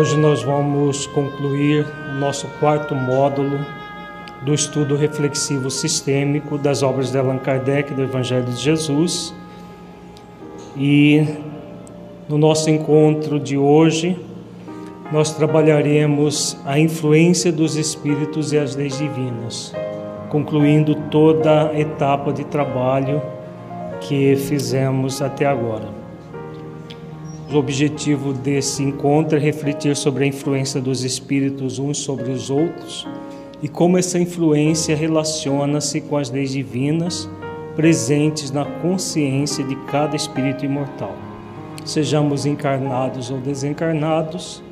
Hoje nós vamos concluir o nosso quarto módulo do estudo reflexivo sistêmico das obras de Allan Kardec do Evangelho de Jesus. E no nosso encontro de hoje, nós trabalharemos a influência dos espíritos e as leis divinas, concluindo toda a etapa de trabalho que fizemos até agora. O objetivo desse encontro é refletir sobre a influência dos espíritos uns sobre os outros e como essa influência relaciona-se com as leis divinas presentes na consciência de cada espírito imortal. Sejamos encarnados ou desencarnados,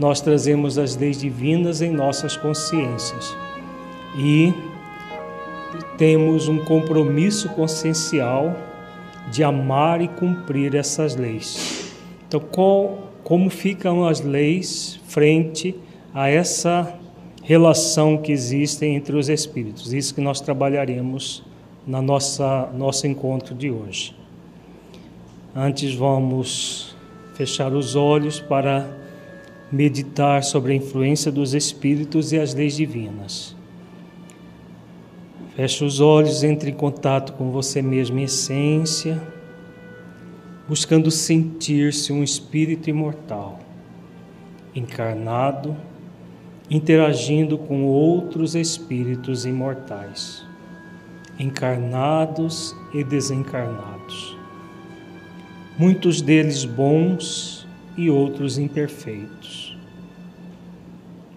nós trazemos as leis divinas em nossas consciências e temos um compromisso consciencial de amar e cumprir essas leis. Então, qual, como ficam as leis frente a essa relação que existe entre os espíritos? Isso que nós trabalharemos na nossa nosso encontro de hoje. Antes vamos fechar os olhos para meditar sobre a influência dos espíritos e as leis divinas. Feche os olhos, entre em contato com você mesmo em essência buscando sentir-se um espírito imortal, encarnado, interagindo com outros espíritos imortais, encarnados e desencarnados. Muitos deles bons e outros imperfeitos.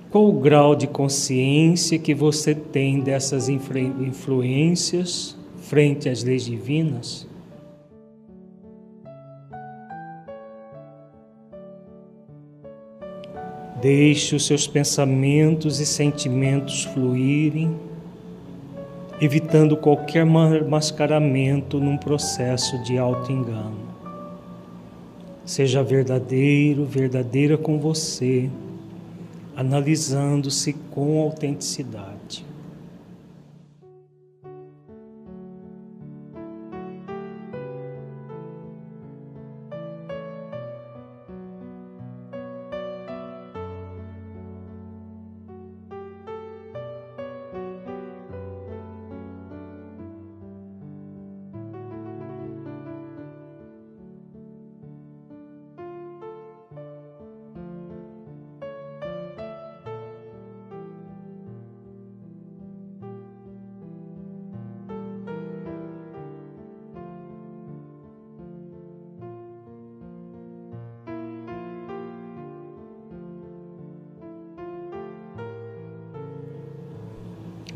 Qual o grau de consciência que você tem dessas influências frente às leis divinas? Deixe os seus pensamentos e sentimentos fluírem, evitando qualquer mascaramento num processo de auto-engano. Seja verdadeiro, verdadeira com você, analisando-se com autenticidade.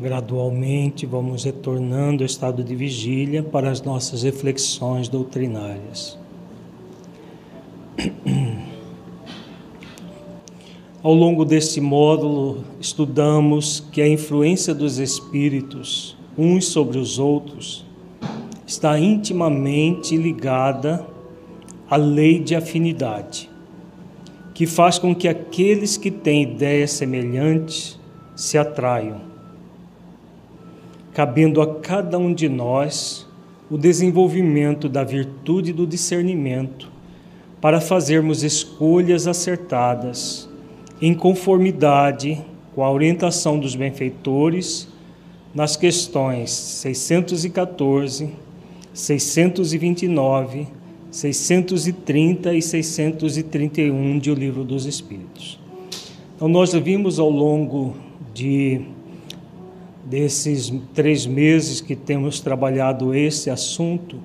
Gradualmente vamos retornando ao estado de vigília para as nossas reflexões doutrinárias. Ao longo deste módulo, estudamos que a influência dos espíritos, uns sobre os outros, está intimamente ligada à lei de afinidade, que faz com que aqueles que têm ideias semelhantes se atraiam cabendo a cada um de nós o desenvolvimento da virtude do discernimento para fazermos escolhas acertadas em conformidade com a orientação dos benfeitores nas questões 614, 629, 630 e 631 de O Livro dos Espíritos. Então, nós vimos ao longo de desses três meses que temos trabalhado esse assunto,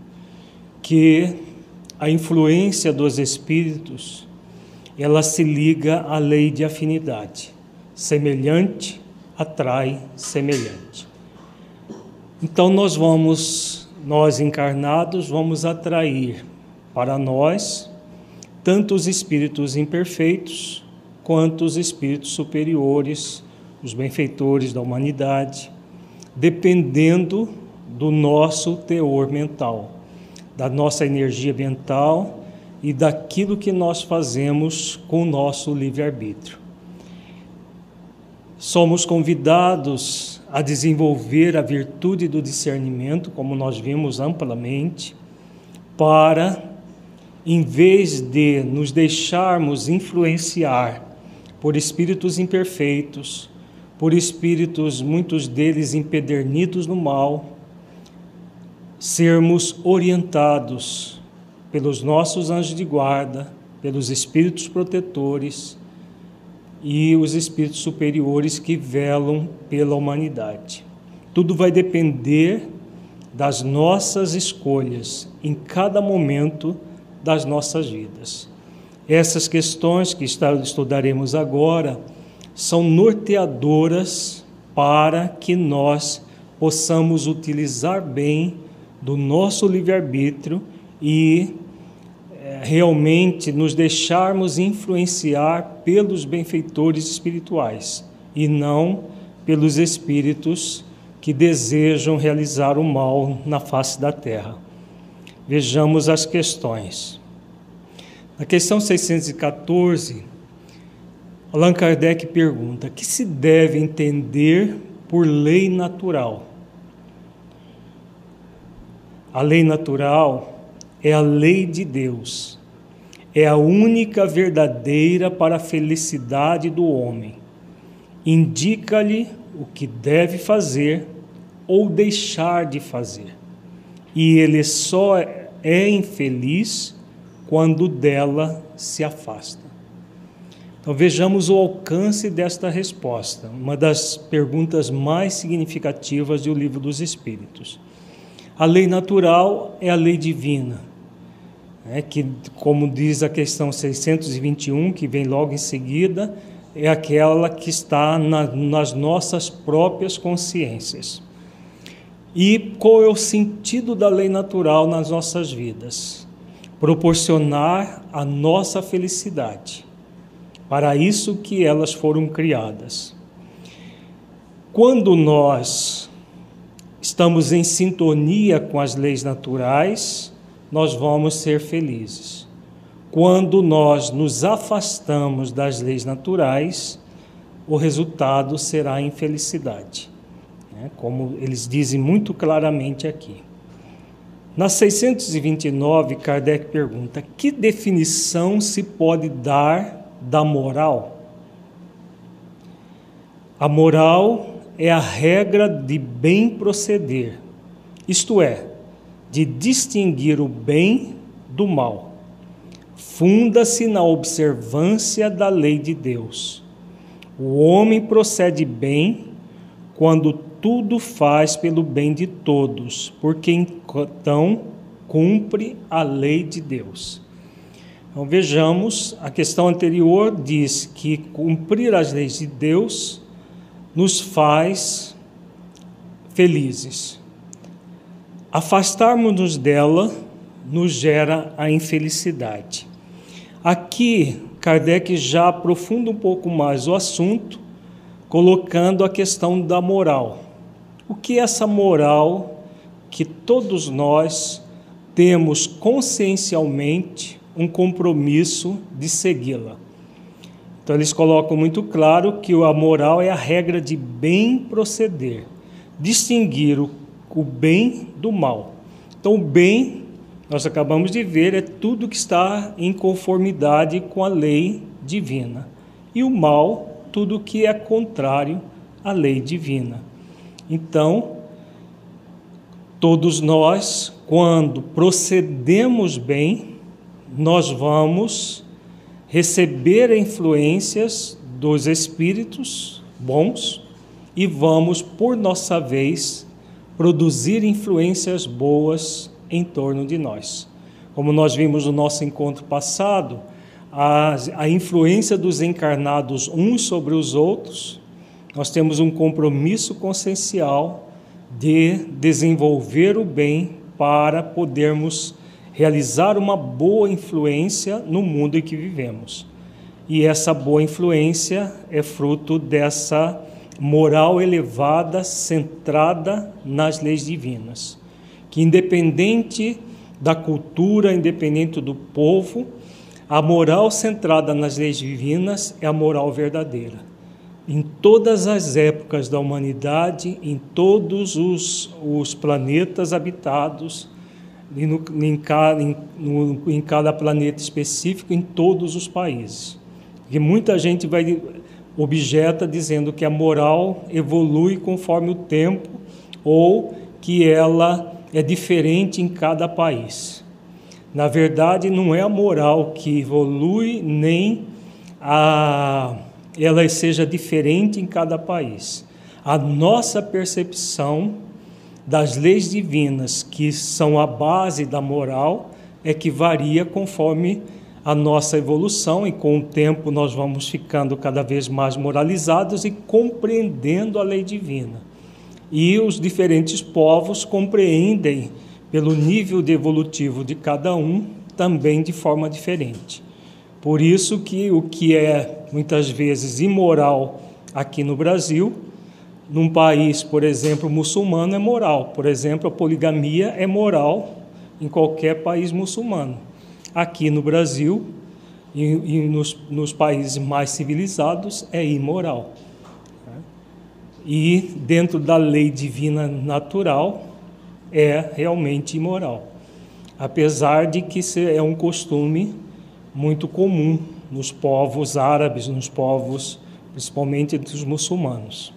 que a influência dos espíritos ela se liga à lei de afinidade. Semelhante atrai semelhante. Então nós vamos, nós encarnados, vamos atrair para nós tanto os espíritos imperfeitos quanto os espíritos superiores os benfeitores da humanidade, dependendo do nosso teor mental, da nossa energia mental e daquilo que nós fazemos com o nosso livre-arbítrio. Somos convidados a desenvolver a virtude do discernimento, como nós vimos amplamente, para, em vez de nos deixarmos influenciar por espíritos imperfeitos, por espíritos, muitos deles empedernidos no mal, sermos orientados pelos nossos anjos de guarda, pelos espíritos protetores e os espíritos superiores que velam pela humanidade. Tudo vai depender das nossas escolhas em cada momento das nossas vidas. Essas questões que estudaremos agora são norteadoras para que nós possamos utilizar bem do nosso livre-arbítrio e é, realmente nos deixarmos influenciar pelos benfeitores espirituais e não pelos espíritos que desejam realizar o mal na face da terra. Vejamos as questões. Na questão 614, Allan Kardec pergunta: que se deve entender por lei natural? A lei natural é a lei de Deus, é a única verdadeira para a felicidade do homem. Indica-lhe o que deve fazer ou deixar de fazer, e ele só é infeliz quando dela se afasta. Então vejamos o alcance desta resposta, uma das perguntas mais significativas do Livro dos Espíritos. A lei natural é a lei divina, é que, como diz a questão 621, que vem logo em seguida, é aquela que está na, nas nossas próprias consciências. E qual é o sentido da lei natural nas nossas vidas? proporcionar a nossa felicidade. Para isso que elas foram criadas. Quando nós estamos em sintonia com as leis naturais, nós vamos ser felizes. Quando nós nos afastamos das leis naturais, o resultado será a infelicidade. Né? Como eles dizem muito claramente aqui. Na 629, Kardec pergunta: que definição se pode dar da moral? A moral é a regra de bem proceder, isto é, de distinguir o bem do mal. Funda-se na observância da lei de Deus. O homem procede bem quando tudo faz pelo bem de todos, porque então cumpre a lei de Deus. Então vejamos, a questão anterior diz que cumprir as leis de Deus nos faz felizes. Afastarmos-nos dela nos gera a infelicidade. Aqui, Kardec já aprofunda um pouco mais o assunto, colocando a questão da moral. O que é essa moral que todos nós temos consciencialmente um compromisso de segui-la? Então, eles colocam muito claro que a moral é a regra de bem proceder, distinguir o, o bem do mal. Então, o bem, nós acabamos de ver, é tudo que está em conformidade com a lei divina. E o mal, tudo que é contrário à lei divina. Então, todos nós, quando procedemos bem, nós vamos receber influências dos espíritos bons e vamos, por nossa vez, produzir influências boas em torno de nós. Como nós vimos no nosso encontro passado, a, a influência dos encarnados uns sobre os outros nós temos um compromisso consciencial de desenvolver o bem para podermos realizar uma boa influência no mundo em que vivemos. E essa boa influência é fruto dessa moral elevada, centrada nas leis divinas, que independente da cultura, independente do povo, a moral centrada nas leis divinas é a moral verdadeira em todas as épocas da humanidade, em todos os, os planetas habitados, e no, em, cada, em, no, em cada planeta específico, em todos os países. Porque muita gente vai objeta dizendo que a moral evolui conforme o tempo ou que ela é diferente em cada país. Na verdade, não é a moral que evolui, nem a, ela seja diferente em cada país. A nossa percepção das leis divinas, que são a base da moral, é que varia conforme a nossa evolução e com o tempo nós vamos ficando cada vez mais moralizados e compreendendo a lei divina. E os diferentes povos compreendem pelo nível de evolutivo de cada um também de forma diferente. Por isso que o que é muitas vezes imoral aqui no Brasil, num país, por exemplo, muçulmano é moral. Por exemplo, a poligamia é moral em qualquer país muçulmano. Aqui no Brasil e, e nos, nos países mais civilizados é imoral. E dentro da lei divina natural, é realmente imoral. Apesar de que é um costume muito comum nos povos árabes, nos povos, principalmente entre os muçulmanos.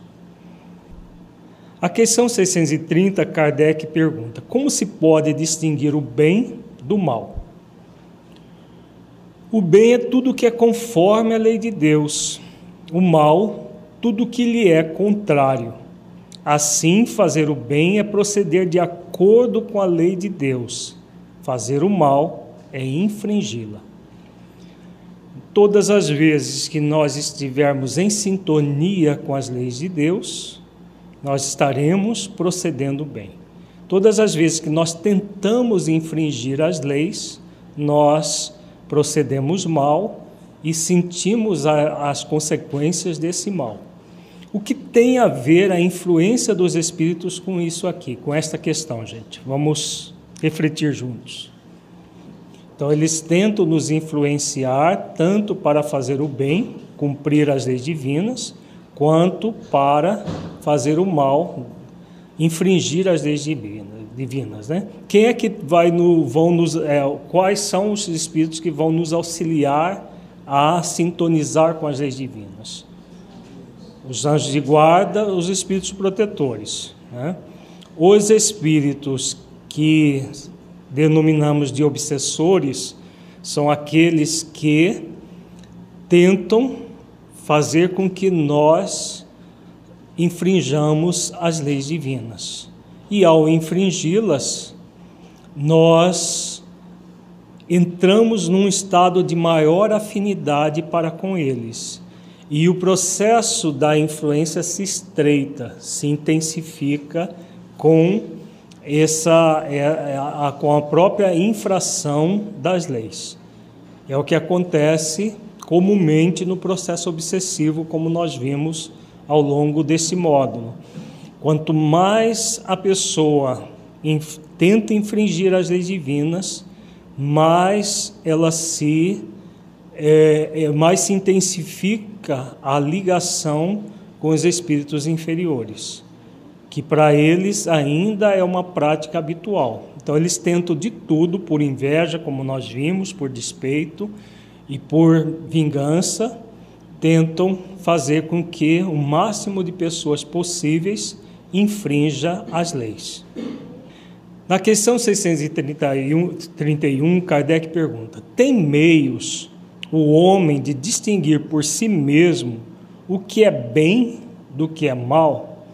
A questão 630, Kardec pergunta: como se pode distinguir o bem do mal? O bem é tudo que é conforme a lei de Deus, o mal, tudo que lhe é contrário. Assim, fazer o bem é proceder de acordo com a lei de Deus. Fazer o mal é infringi-la. Todas as vezes que nós estivermos em sintonia com as leis de Deus, nós estaremos procedendo bem. Todas as vezes que nós tentamos infringir as leis, nós procedemos mal e sentimos as consequências desse mal. O que tem a ver a influência dos espíritos com isso aqui, com esta questão, gente? Vamos refletir juntos. Então, eles tentam nos influenciar tanto para fazer o bem, cumprir as leis divinas, quanto para fazer o mal, infringir as leis divinas. né? Quem é que vai no, vão nos, é, quais são os espíritos que vão nos auxiliar a sintonizar com as leis divinas? os anjos de guarda, os espíritos protetores. Né? Os espíritos que denominamos de obsessores são aqueles que tentam fazer com que nós infrinjamos as leis divinas. E ao infringi-las, nós entramos num estado de maior afinidade para com eles e o processo da influência se estreita, se intensifica com essa é, é, com a própria infração das leis. É o que acontece comumente no processo obsessivo, como nós vimos ao longo desse módulo. Quanto mais a pessoa inf tenta infringir as leis divinas, mais ela se é, é, mais se intensifica a ligação com os espíritos inferiores, que para eles ainda é uma prática habitual. Então, eles tentam de tudo, por inveja, como nós vimos, por despeito e por vingança, tentam fazer com que o máximo de pessoas possíveis infrinja as leis. Na questão 631, Kardec pergunta: tem meios o homem de distinguir por si mesmo o que é bem do que é mal.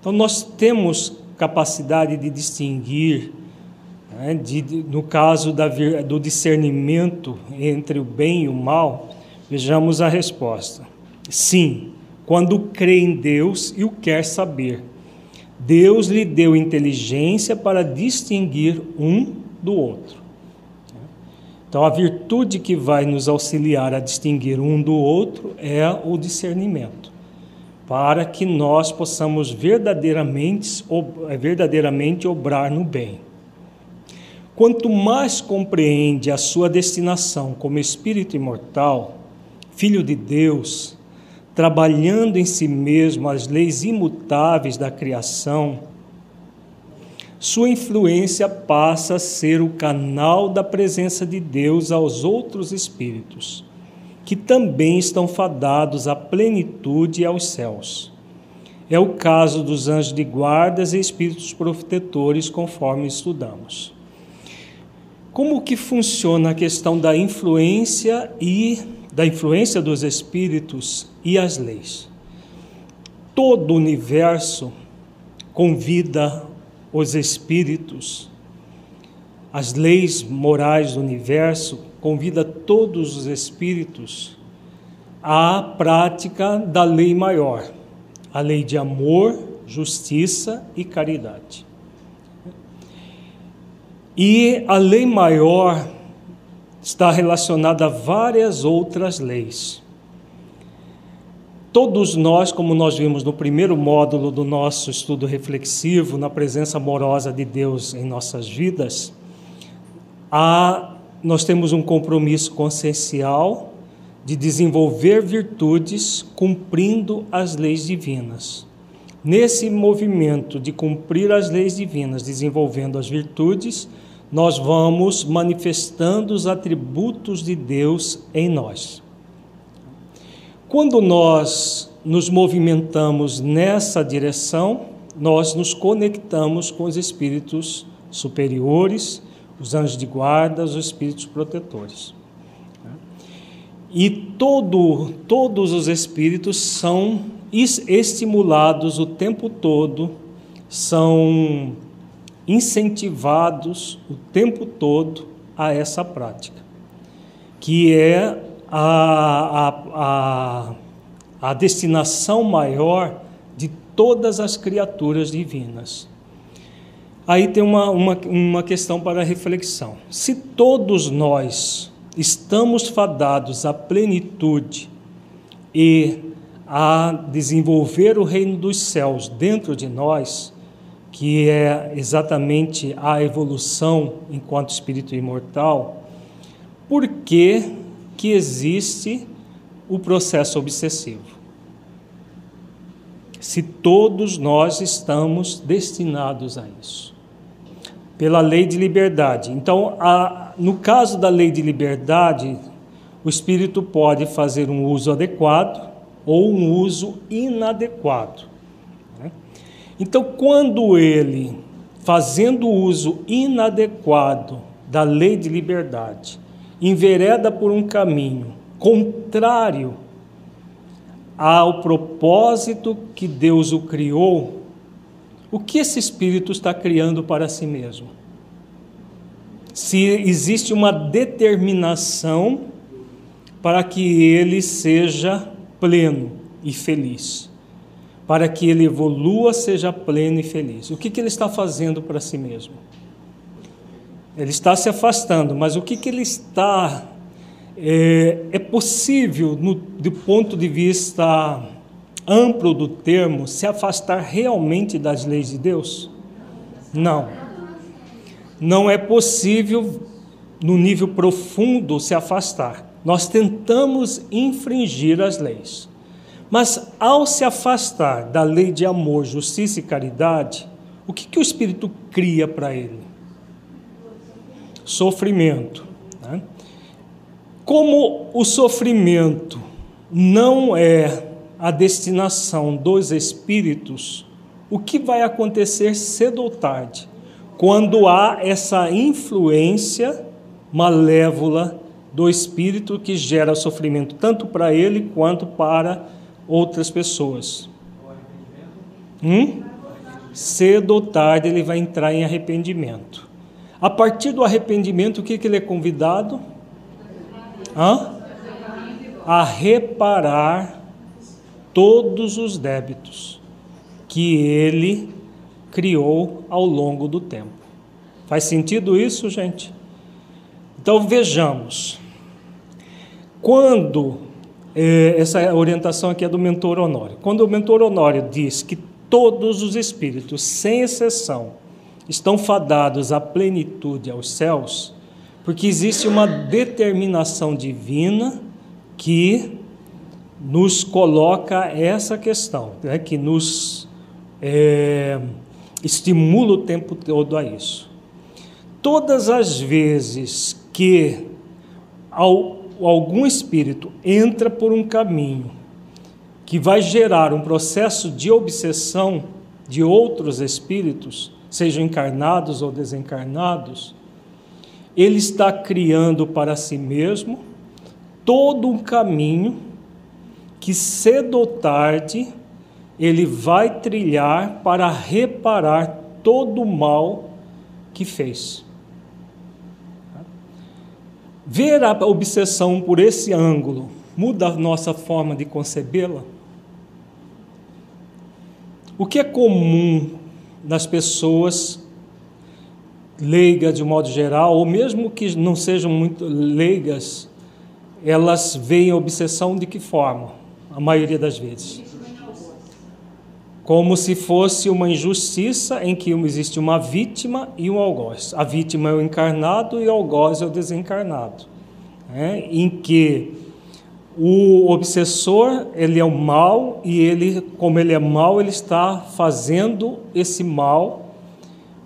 Então, nós temos capacidade de distinguir, né, de, no caso da, do discernimento entre o bem e o mal, vejamos a resposta. Sim, quando crê em Deus e o quer saber. Deus lhe deu inteligência para distinguir um do outro. Então, a virtude que vai nos auxiliar a distinguir um do outro é o discernimento, para que nós possamos verdadeiramente, verdadeiramente obrar no bem. Quanto mais compreende a sua destinação como espírito imortal, filho de Deus, trabalhando em si mesmo as leis imutáveis da criação, sua influência passa a ser o canal da presença de Deus aos outros espíritos, que também estão fadados à plenitude e aos céus. É o caso dos anjos de guardas e espíritos protetores, conforme estudamos. Como que funciona a questão da influência e da influência dos espíritos e as leis? Todo o universo convida os espíritos, as leis morais do universo convida todos os espíritos à prática da lei maior, a lei de amor, justiça e caridade. E a lei maior está relacionada a várias outras leis. Todos nós, como nós vimos no primeiro módulo do nosso estudo reflexivo, na presença amorosa de Deus em nossas vidas, há nós temos um compromisso consciencial de desenvolver virtudes cumprindo as leis divinas. Nesse movimento de cumprir as leis divinas, desenvolvendo as virtudes, nós vamos manifestando os atributos de Deus em nós. Quando nós nos movimentamos nessa direção, nós nos conectamos com os espíritos superiores os anjos de guarda, os espíritos protetores. E todo, todos os espíritos são estimulados o tempo todo, são incentivados o tempo todo a essa prática, que é a, a, a, a destinação maior de todas as criaturas divinas. Aí tem uma, uma, uma questão para reflexão. Se todos nós estamos fadados à plenitude e a desenvolver o reino dos céus dentro de nós, que é exatamente a evolução enquanto espírito imortal, por que, que existe o processo obsessivo? Se todos nós estamos destinados a isso pela lei de liberdade. Então, a, no caso da lei de liberdade, o espírito pode fazer um uso adequado ou um uso inadequado. Né? Então, quando ele, fazendo uso inadequado da lei de liberdade, envereda por um caminho contrário ao propósito que Deus o criou o que esse espírito está criando para si mesmo? Se existe uma determinação para que ele seja pleno e feliz, para que ele evolua, seja pleno e feliz. O que, que ele está fazendo para si mesmo? Ele está se afastando, mas o que, que ele está. É, é possível, no, do ponto de vista amplo do termo se afastar realmente das leis de Deus? Não. Não é possível, no nível profundo, se afastar. Nós tentamos infringir as leis. Mas ao se afastar da lei de amor, justiça e caridade, o que, que o Espírito cria para ele? Sofrimento. Né? Como o sofrimento não é a destinação dos espíritos, o que vai acontecer cedo ou tarde, quando há essa influência malévola do espírito que gera sofrimento tanto para ele quanto para outras pessoas. Hum? Cedo ou tarde ele vai entrar em arrependimento. A partir do arrependimento, o que, que ele é convidado? Hã? A reparar todos os débitos que ele criou ao longo do tempo. Faz sentido isso, gente? Então vejamos. Quando eh, essa orientação aqui é do mentor Honório. Quando o mentor Honório diz que todos os espíritos, sem exceção, estão fadados à plenitude aos céus, porque existe uma determinação divina que nos coloca essa questão, né, que nos é, estimula o tempo todo a isso. Todas as vezes que, ao algum espírito entra por um caminho que vai gerar um processo de obsessão de outros espíritos, sejam encarnados ou desencarnados, ele está criando para si mesmo todo um caminho que cedo ou tarde ele vai trilhar para reparar todo o mal que fez. Ver a obsessão por esse ângulo muda a nossa forma de concebê-la? O que é comum nas pessoas leigas de modo geral, ou mesmo que não sejam muito leigas, elas veem a obsessão de que forma? A maioria das vezes. Como se fosse uma injustiça em que existe uma vítima e um algoz. A vítima é o encarnado e o algoz é o desencarnado. Né? Em que o obsessor, ele é o mal e ele, como ele é mal, ele está fazendo esse mal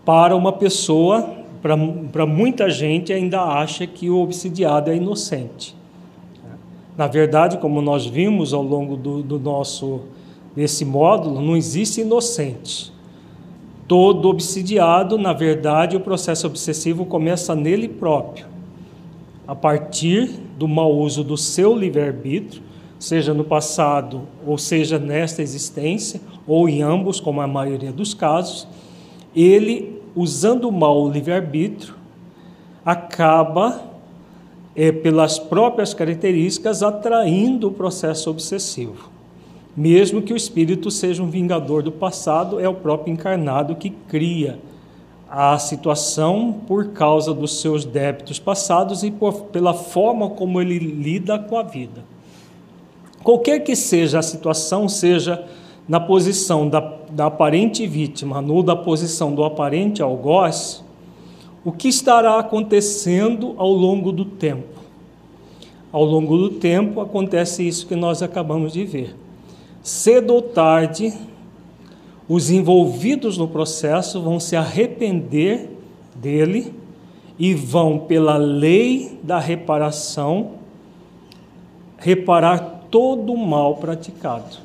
para uma pessoa, para muita gente ainda acha que o obsidiado é inocente. Na verdade, como nós vimos ao longo do, do nosso desse módulo, não existe inocente. Todo obsidiado, na verdade, o processo obsessivo começa nele próprio a partir do mau uso do seu livre-arbítrio, seja no passado ou seja nesta existência, ou em ambos, como a maioria dos casos, ele, usando mal o livre-arbítrio, acaba, é, pelas próprias características, atraindo o processo obsessivo. Mesmo que o espírito seja um vingador do passado, é o próprio encarnado que cria a situação por causa dos seus débitos passados e por, pela forma como ele lida com a vida. Qualquer que seja a situação, seja na posição da, da aparente vítima ou da posição do aparente algoz, o que estará acontecendo ao longo do tempo? Ao longo do tempo acontece isso que nós acabamos de ver. Cedo ou tarde, os envolvidos no processo vão se arrepender dele e vão, pela lei da reparação, reparar todo o mal praticado.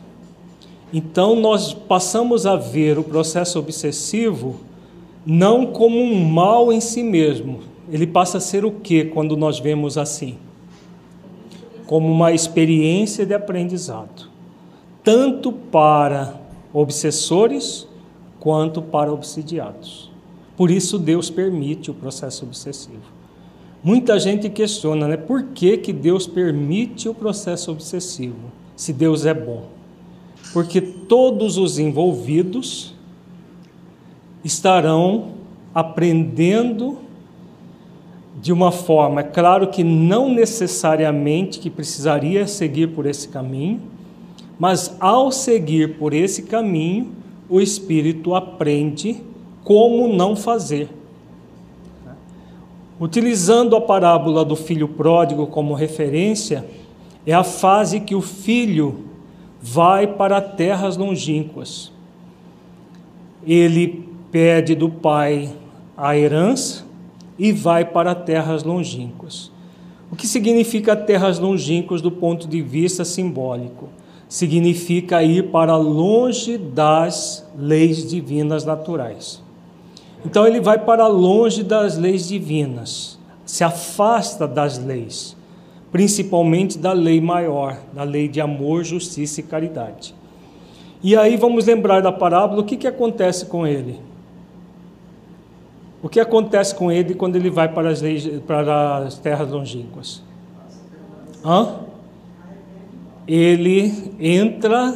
Então, nós passamos a ver o processo obsessivo não como um mal em si mesmo. Ele passa a ser o que quando nós vemos assim? Como uma experiência de aprendizado, tanto para obsessores quanto para obsidiados. Por isso Deus permite o processo obsessivo. Muita gente questiona, né? Por que, que Deus permite o processo obsessivo, se Deus é bom? Porque todos os envolvidos estarão aprendendo de uma forma, é claro que não necessariamente que precisaria seguir por esse caminho, mas ao seguir por esse caminho, o espírito aprende como não fazer. Utilizando a parábola do filho pródigo como referência, é a fase que o filho vai para terras longínquas. Ele pede do pai a herança e vai para terras longínquas. O que significa terras longínquas do ponto de vista simbólico? Significa ir para longe das leis divinas naturais. Então ele vai para longe das leis divinas, se afasta das leis, principalmente da lei maior, da lei de amor, justiça e caridade. E aí vamos lembrar da parábola, o que, que acontece com ele? O que acontece com ele quando ele vai para as, leis, para as terras longínquas? Hã? Ele entra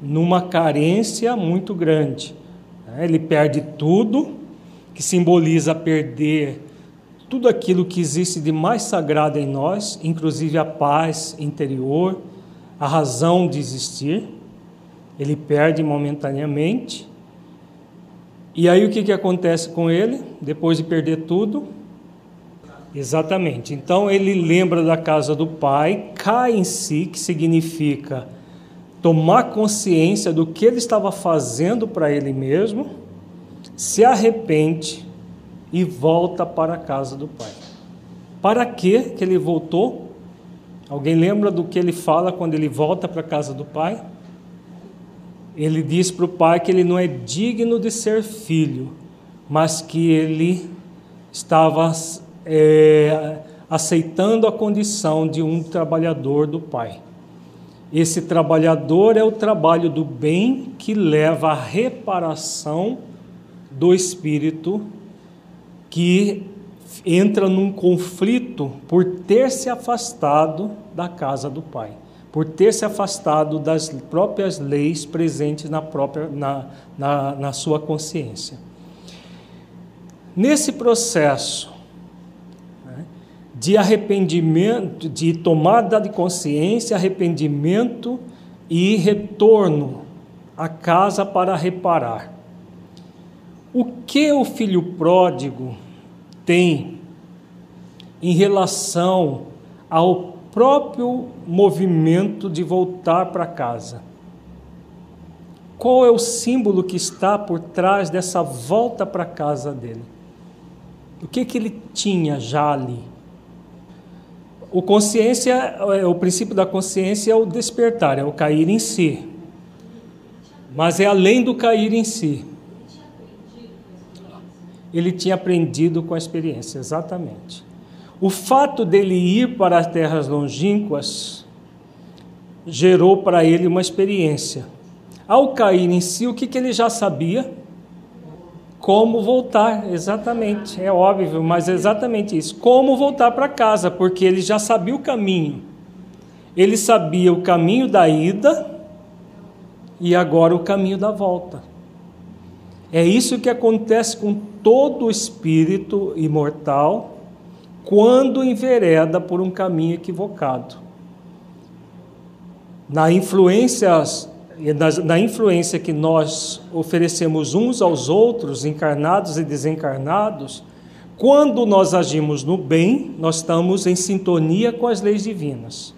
numa carência muito grande. Né? Ele perde tudo, que simboliza perder tudo aquilo que existe de mais sagrado em nós, inclusive a paz interior, a razão de existir. Ele perde momentaneamente. E aí o que, que acontece com ele? Depois de perder tudo, Exatamente. Então ele lembra da casa do pai, cai em si, que significa tomar consciência do que ele estava fazendo para ele mesmo, se arrepende e volta para a casa do pai. Para que que ele voltou? Alguém lembra do que ele fala quando ele volta para a casa do pai? Ele diz para o pai que ele não é digno de ser filho, mas que ele estava é, aceitando a condição de um trabalhador do pai. Esse trabalhador é o trabalho do bem que leva à reparação do espírito que entra num conflito por ter se afastado da casa do pai, por ter se afastado das próprias leis presentes na, própria, na, na, na sua consciência. Nesse processo de arrependimento, de tomada de consciência, arrependimento e retorno à casa para reparar. O que o filho pródigo tem em relação ao próprio movimento de voltar para casa? Qual é o símbolo que está por trás dessa volta para casa dele? O que, que ele tinha já ali? O consciência, é, o princípio da consciência é o despertar, é o cair em si. Mas é além do cair em si ele tinha aprendido com a experiência, exatamente. O fato dele ir para as terras longínquas gerou para ele uma experiência. Ao cair em si, o que, que ele já sabia? Como voltar, exatamente, é óbvio, mas é exatamente isso. Como voltar para casa, porque ele já sabia o caminho. Ele sabia o caminho da ida e agora o caminho da volta. É isso que acontece com todo espírito imortal quando envereda por um caminho equivocado. Na influência, na influência que nós oferecemos uns aos outros, encarnados e desencarnados, quando nós agimos no bem, nós estamos em sintonia com as leis divinas.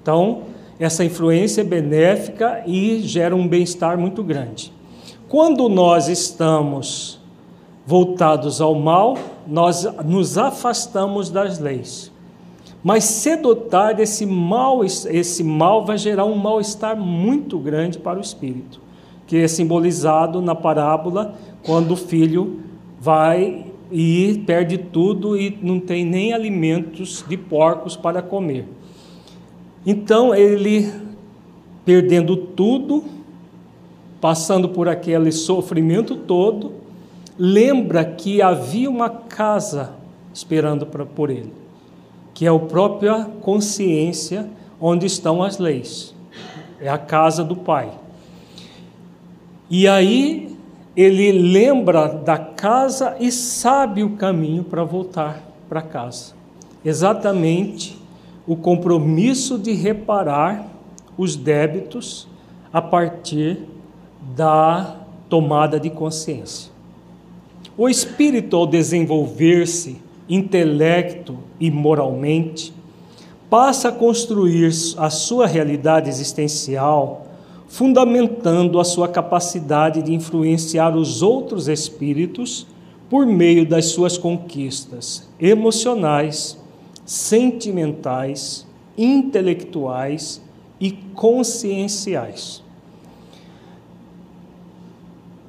Então, essa influência é benéfica e gera um bem-estar muito grande. Quando nós estamos voltados ao mal, nós nos afastamos das leis. Mas cedo ou tarde esse mal, esse mal vai gerar um mal-estar muito grande para o espírito, que é simbolizado na parábola quando o filho vai e perde tudo e não tem nem alimentos de porcos para comer. Então ele perdendo tudo, passando por aquele sofrimento todo, lembra que havia uma casa esperando por ele, que é a própria consciência onde estão as leis. É a casa do Pai. E aí ele lembra da casa e sabe o caminho para voltar para casa. Exatamente o compromisso de reparar os débitos a partir da tomada de consciência. O espírito, ao desenvolver-se intelecto e moralmente, passa a construir a sua realidade existencial, fundamentando a sua capacidade de influenciar os outros espíritos por meio das suas conquistas emocionais, sentimentais, intelectuais e conscienciais.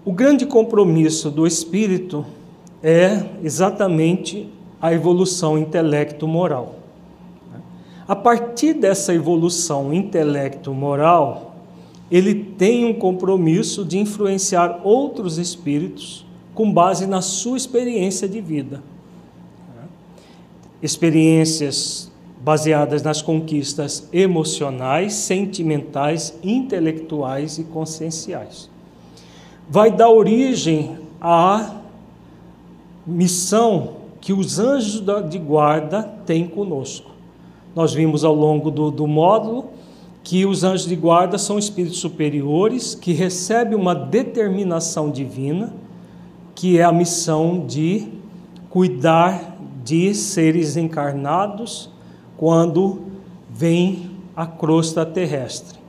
O grande compromisso do espírito é exatamente a evolução intelecto-moral. A partir dessa evolução intelecto-moral, ele tem um compromisso de influenciar outros espíritos com base na sua experiência de vida. Experiências baseadas nas conquistas emocionais, sentimentais, intelectuais e conscienciais vai dar origem à missão que os anjos de guarda têm conosco. Nós vimos ao longo do, do módulo que os anjos de guarda são espíritos superiores que recebem uma determinação divina, que é a missão de cuidar de seres encarnados quando vem a crosta terrestre.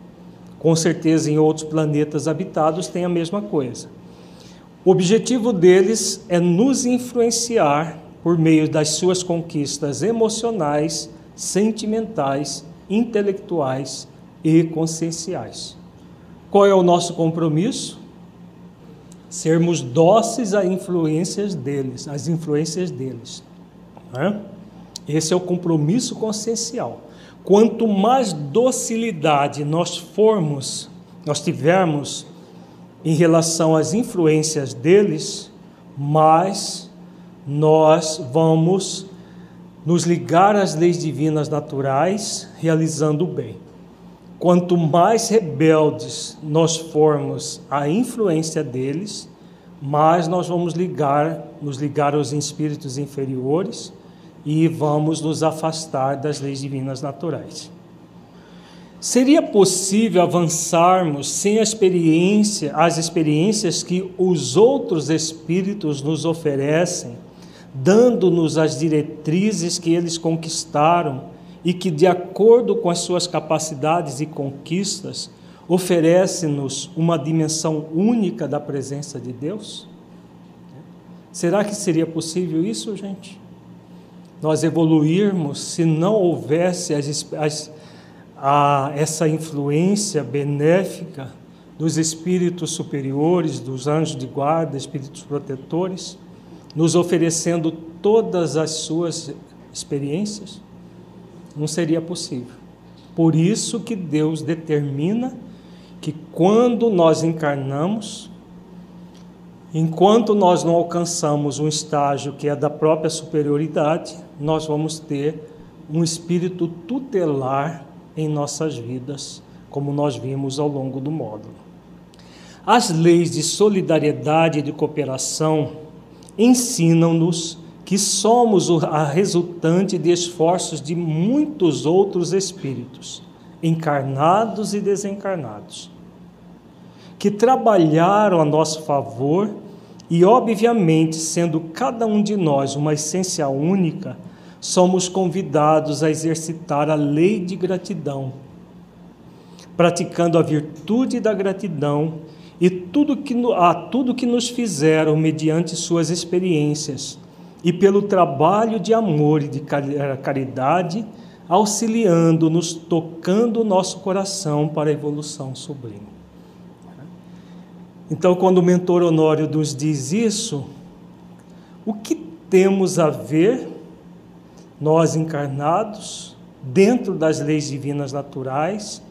Com certeza, em outros planetas habitados tem a mesma coisa. O objetivo deles é nos influenciar por meio das suas conquistas emocionais, sentimentais, intelectuais e conscienciais. Qual é o nosso compromisso? Sermos dóceis a influências deles, às influências deles. Né? Esse é o compromisso consciencial. Quanto mais docilidade nós formos, nós tivermos em relação às influências deles, mais nós vamos nos ligar às leis divinas naturais, realizando o bem. Quanto mais rebeldes nós formos à influência deles, mais nós vamos ligar, nos ligar aos espíritos inferiores e vamos nos afastar das leis divinas naturais. Seria possível avançarmos sem a experiência, as experiências que os outros espíritos nos oferecem, dando-nos as diretrizes que eles conquistaram e que, de acordo com as suas capacidades e conquistas, oferece-nos uma dimensão única da presença de Deus? Será que seria possível isso, gente? Nós evoluirmos se não houvesse as, as a essa influência benéfica dos espíritos superiores, dos anjos de guarda, espíritos protetores, nos oferecendo todas as suas experiências, não seria possível. Por isso que Deus determina que quando nós encarnamos, enquanto nós não alcançamos um estágio que é da própria superioridade, nós vamos ter um espírito tutelar em nossas vidas, como nós vimos ao longo do módulo. As leis de solidariedade e de cooperação ensinam-nos que somos a resultante de esforços de muitos outros espíritos, encarnados e desencarnados, que trabalharam a nosso favor e, obviamente, sendo cada um de nós uma essência única, somos convidados a exercitar a lei de gratidão, praticando a virtude da gratidão e tudo que, a tudo que nos fizeram mediante suas experiências e pelo trabalho de amor e de eh, caridade, auxiliando-nos, tocando o nosso coração para a evolução sublime. Então, quando o mentor Honório nos diz isso, o que temos a ver nós encarnados, dentro das leis divinas naturais,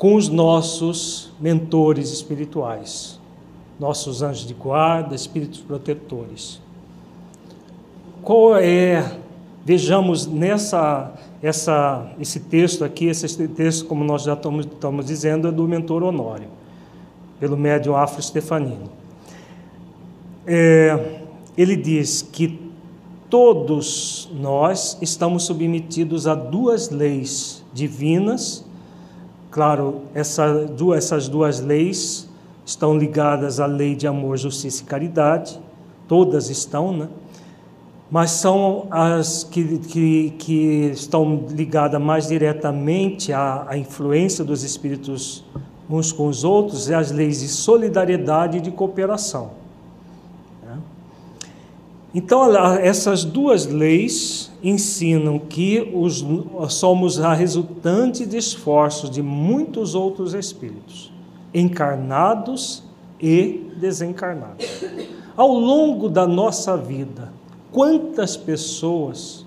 com os nossos mentores espirituais, nossos anjos de guarda, espíritos protetores. Qual é, vejamos nessa essa, esse texto aqui, esse texto, como nós já estamos, estamos dizendo, é do mentor Honório, pelo médium Afro Stefanino. É, ele diz que todos nós estamos submetidos a duas leis divinas. Claro, essa, essas duas leis estão ligadas à lei de amor, justiça e caridade, todas estão, né? Mas são as que, que, que estão ligadas mais diretamente à, à influência dos espíritos uns com os outros, e as leis de solidariedade e de cooperação. Então, essas duas leis ensinam que os, somos a resultante de esforços de muitos outros espíritos, encarnados e desencarnados. Ao longo da nossa vida, quantas pessoas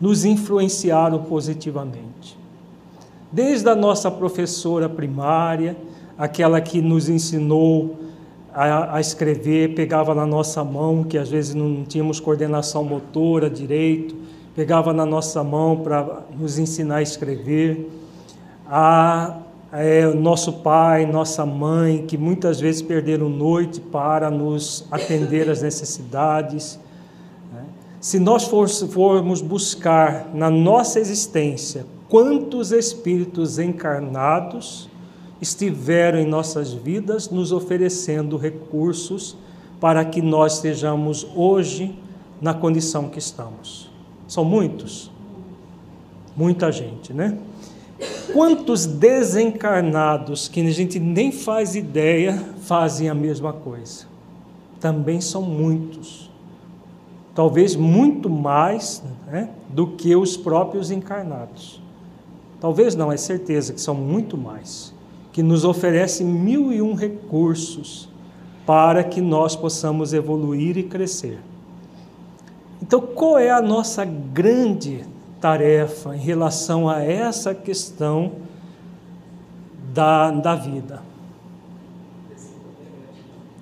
nos influenciaram positivamente? Desde a nossa professora primária, aquela que nos ensinou a, a, escrever, pegava na nossa mão, que às vezes não tínhamos coordenação motora direito, pegava na nossa mão para nos ensinar a escrever. A, é, nosso pai, nossa mãe, que muitas vezes perderam noite para nos atender às necessidades. Né? Se nós formos buscar na nossa existência quantos espíritos encarnados estiveram em nossas vidas nos oferecendo recursos para que nós estejamos hoje na condição que estamos. São muitos? Muita gente, né? Quantos desencarnados que a gente nem faz ideia fazem a mesma coisa? Também são muitos. Talvez muito mais né, do que os próprios encarnados. talvez não, é certeza que são muito mais, que nos oferece mil e um recursos para que nós possamos evoluir e crescer. Então, qual é a nossa grande tarefa em relação a essa questão da, da vida?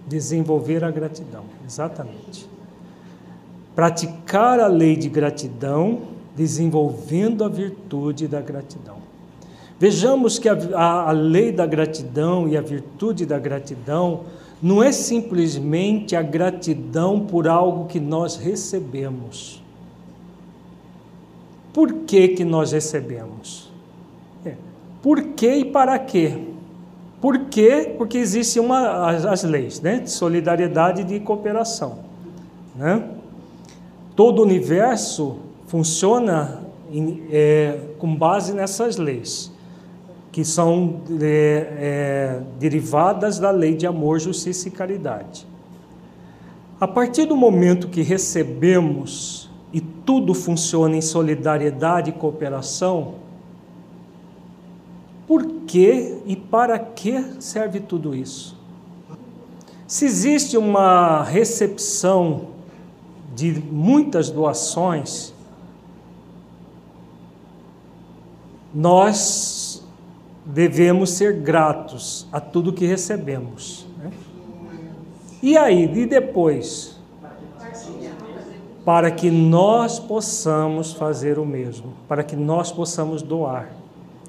Desenvolver a gratidão, exatamente. Praticar a lei de gratidão, desenvolvendo a virtude da gratidão. Vejamos que a, a, a lei da gratidão e a virtude da gratidão não é simplesmente a gratidão por algo que nós recebemos. Por que, que nós recebemos? É. Por que e para quê? Por quê? Porque existem uma, as, as, leis né? de solidariedade e de cooperação. Né? Todo o universo funciona em, é, com base nessas leis que são é, é, derivadas da lei de amor, justiça e caridade. A partir do momento que recebemos e tudo funciona em solidariedade e cooperação, por que e para que serve tudo isso? Se existe uma recepção de muitas doações, nós devemos ser gratos a tudo que recebemos. Né? E aí, e depois? Para que nós possamos fazer o mesmo, para que nós possamos doar.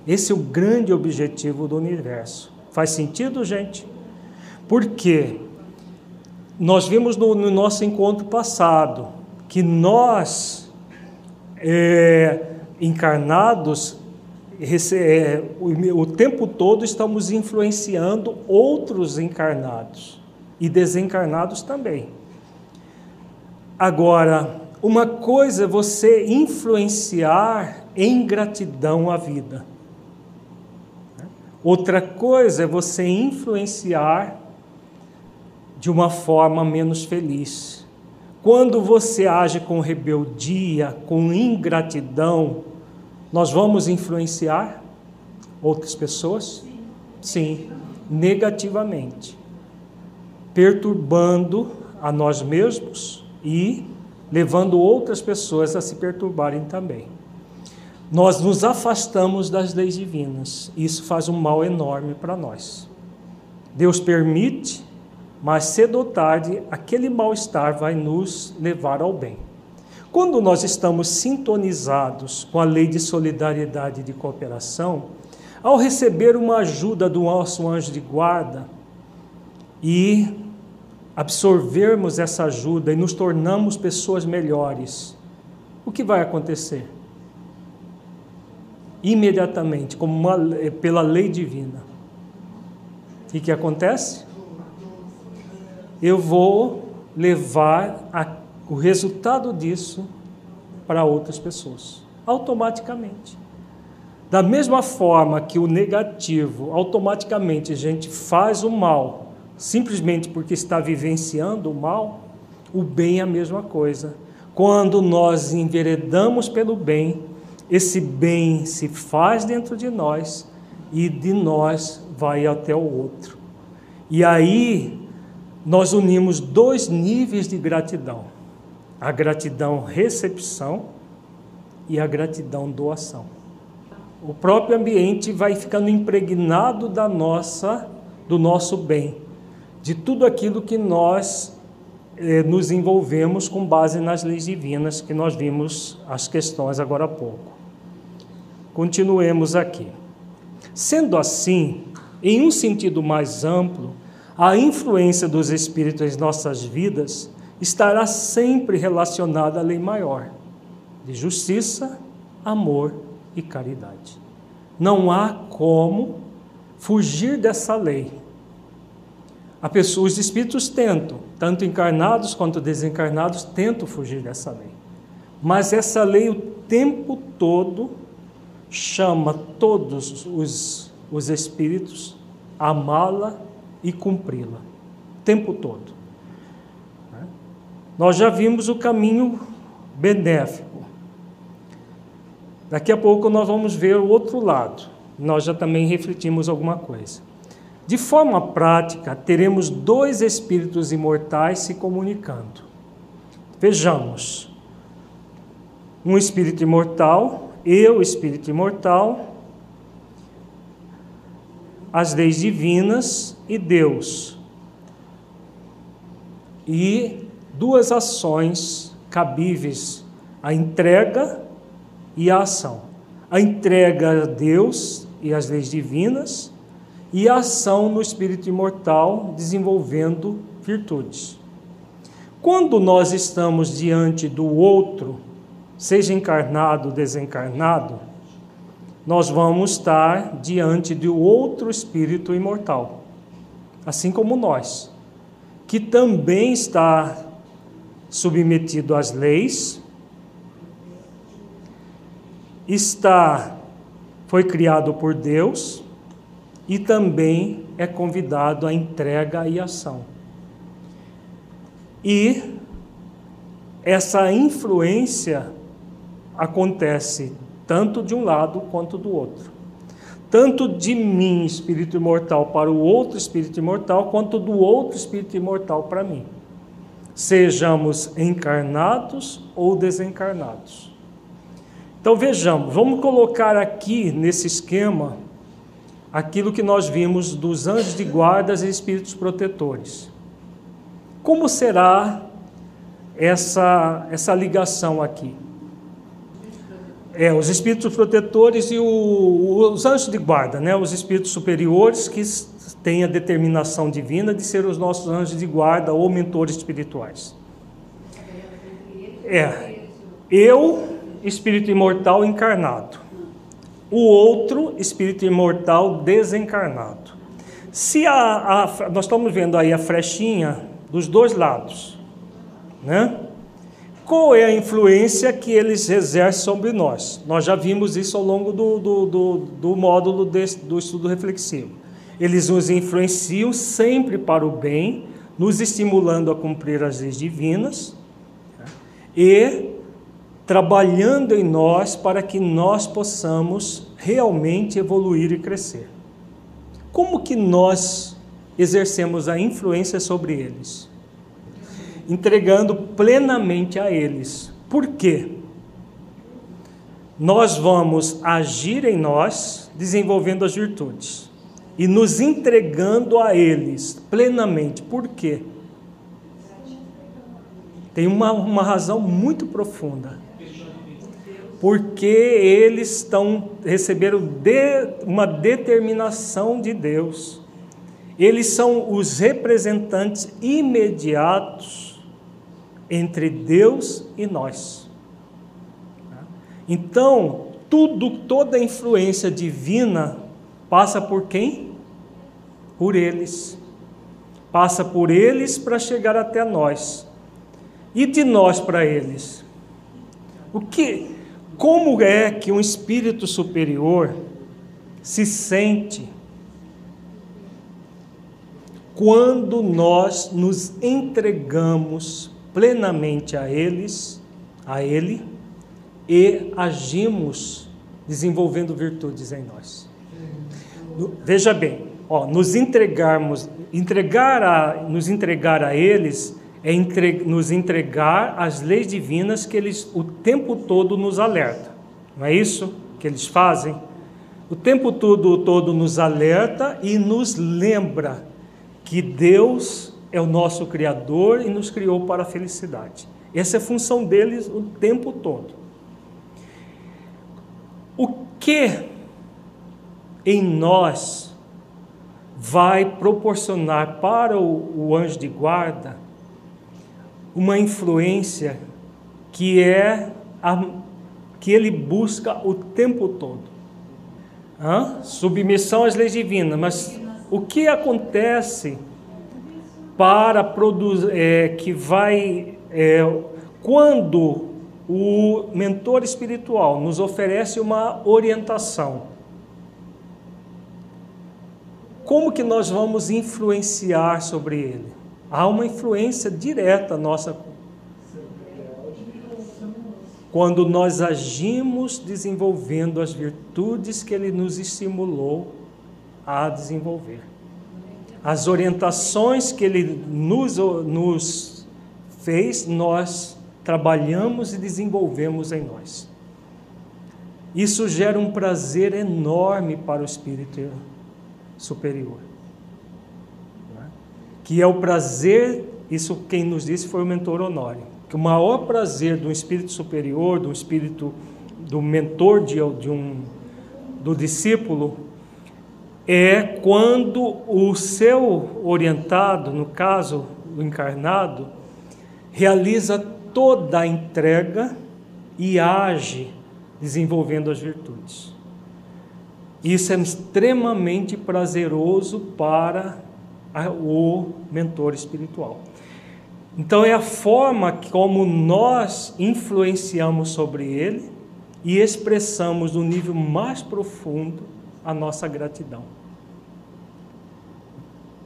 Esse é o grande objetivo do universo. Faz sentido, gente? Porque nós vimos no, no nosso encontro passado que nós, é, encarnados, o tempo todo estamos influenciando outros encarnados e desencarnados também. Agora, uma coisa é você influenciar em gratidão a vida. Outra coisa é você influenciar de uma forma menos feliz. Quando você age com rebeldia, com ingratidão, nós vamos influenciar outras pessoas? Sim, negativamente, perturbando a nós mesmos e levando outras pessoas a se perturbarem também. Nós nos afastamos das leis divinas, isso faz um mal enorme para nós. Deus permite, mas cedo ou tarde aquele mal-estar vai nos levar ao bem. Quando nós estamos sintonizados com a lei de solidariedade e de cooperação, ao receber uma ajuda do nosso anjo de guarda e absorvermos essa ajuda e nos tornamos pessoas melhores, o que vai acontecer? Imediatamente, como uma, pela lei divina. O que acontece? Eu vou levar a o resultado disso para outras pessoas, automaticamente. Da mesma forma que o negativo, automaticamente a gente faz o mal, simplesmente porque está vivenciando o mal, o bem é a mesma coisa. Quando nós enveredamos pelo bem, esse bem se faz dentro de nós e de nós vai até o outro. E aí nós unimos dois níveis de gratidão a gratidão recepção e a gratidão doação. O próprio ambiente vai ficando impregnado da nossa, do nosso bem, de tudo aquilo que nós eh, nos envolvemos com base nas leis divinas que nós vimos as questões agora há pouco. Continuemos aqui. Sendo assim, em um sentido mais amplo, a influência dos espíritos em nossas vidas estará sempre relacionada à lei maior de justiça, amor e caridade. Não há como fugir dessa lei. Pessoa, os espíritos tentam, tanto encarnados quanto desencarnados, tentam fugir dessa lei. Mas essa lei o tempo todo chama todos os, os espíritos a amá-la e cumpri-la. O tempo todo. Nós já vimos o caminho benéfico. Daqui a pouco nós vamos ver o outro lado. Nós já também refletimos alguma coisa. De forma prática, teremos dois espíritos imortais se comunicando. Vejamos. Um espírito imortal, eu, espírito imortal, as leis divinas e Deus. E duas ações cabíveis: a entrega e a ação. A entrega a Deus e as leis divinas e a ação no espírito imortal desenvolvendo virtudes. Quando nós estamos diante do outro, seja encarnado ou desencarnado, nós vamos estar diante de outro espírito imortal, assim como nós, que também está submetido às leis, está foi criado por Deus e também é convidado à entrega e ação. E essa influência acontece tanto de um lado quanto do outro. Tanto de mim, espírito imortal, para o outro espírito imortal, quanto do outro espírito imortal para mim. Sejamos encarnados ou desencarnados. Então vejamos, vamos colocar aqui nesse esquema aquilo que nós vimos dos anjos de guardas e espíritos protetores. Como será essa, essa ligação aqui? É, os espíritos protetores e o, os anjos de guarda, né? os espíritos superiores que têm a determinação divina de ser os nossos anjos de guarda ou mentores espirituais. É, eu, espírito imortal encarnado o outro espírito imortal desencarnado. Se a, a, nós estamos vendo aí a flechinha dos dois lados, né? Qual é a influência que eles exercem sobre nós? Nós já vimos isso ao longo do, do, do, do módulo desse, do estudo reflexivo. Eles nos influenciam sempre para o bem, nos estimulando a cumprir as leis divinas né? e trabalhando em nós para que nós possamos realmente evoluir e crescer. Como que nós exercemos a influência sobre eles? Entregando plenamente a eles. Por quê? Nós vamos agir em nós, desenvolvendo as virtudes e nos entregando a eles plenamente. Por quê? Tem uma, uma razão muito profunda porque eles estão receberam de, uma determinação de Deus. Eles são os representantes imediatos entre Deus e nós. Então, tudo, toda a influência divina passa por quem? Por eles. Passa por eles para chegar até nós. E de nós para eles. O que como é que um espírito superior se sente quando nós nos entregamos plenamente a eles, a ele e agimos desenvolvendo virtudes em nós. Veja bem, ó, nos entregarmos, entregar a, nos entregar a eles é entre, nos entregar as leis divinas que eles o tempo todo nos alerta. Não é isso que eles fazem? O tempo todo, todo nos alerta e nos lembra que Deus é o nosso Criador e nos criou para a felicidade. Essa é a função deles o tempo todo. O que em nós vai proporcionar para o, o anjo de guarda uma influência que é a, que ele busca o tempo todo. Hã? Submissão às leis divinas, mas o que acontece para produzir é, que vai é, quando o mentor espiritual nos oferece uma orientação como que nós vamos influenciar sobre ele Há uma influência direta nossa. quando nós agimos desenvolvendo as virtudes que Ele nos estimulou a desenvolver. As orientações que Ele nos, nos fez, nós trabalhamos e desenvolvemos em nós. Isso gera um prazer enorme para o espírito superior. É? Que é o prazer, isso quem nos disse foi o mentor Honório, que o maior prazer do espírito superior, do espírito do mentor de, de um do discípulo é quando o seu orientado, no caso o encarnado, realiza toda a entrega e age desenvolvendo as virtudes. Isso é extremamente prazeroso para o mentor espiritual. Então, é a forma como nós influenciamos sobre ele e expressamos no nível mais profundo a nossa gratidão.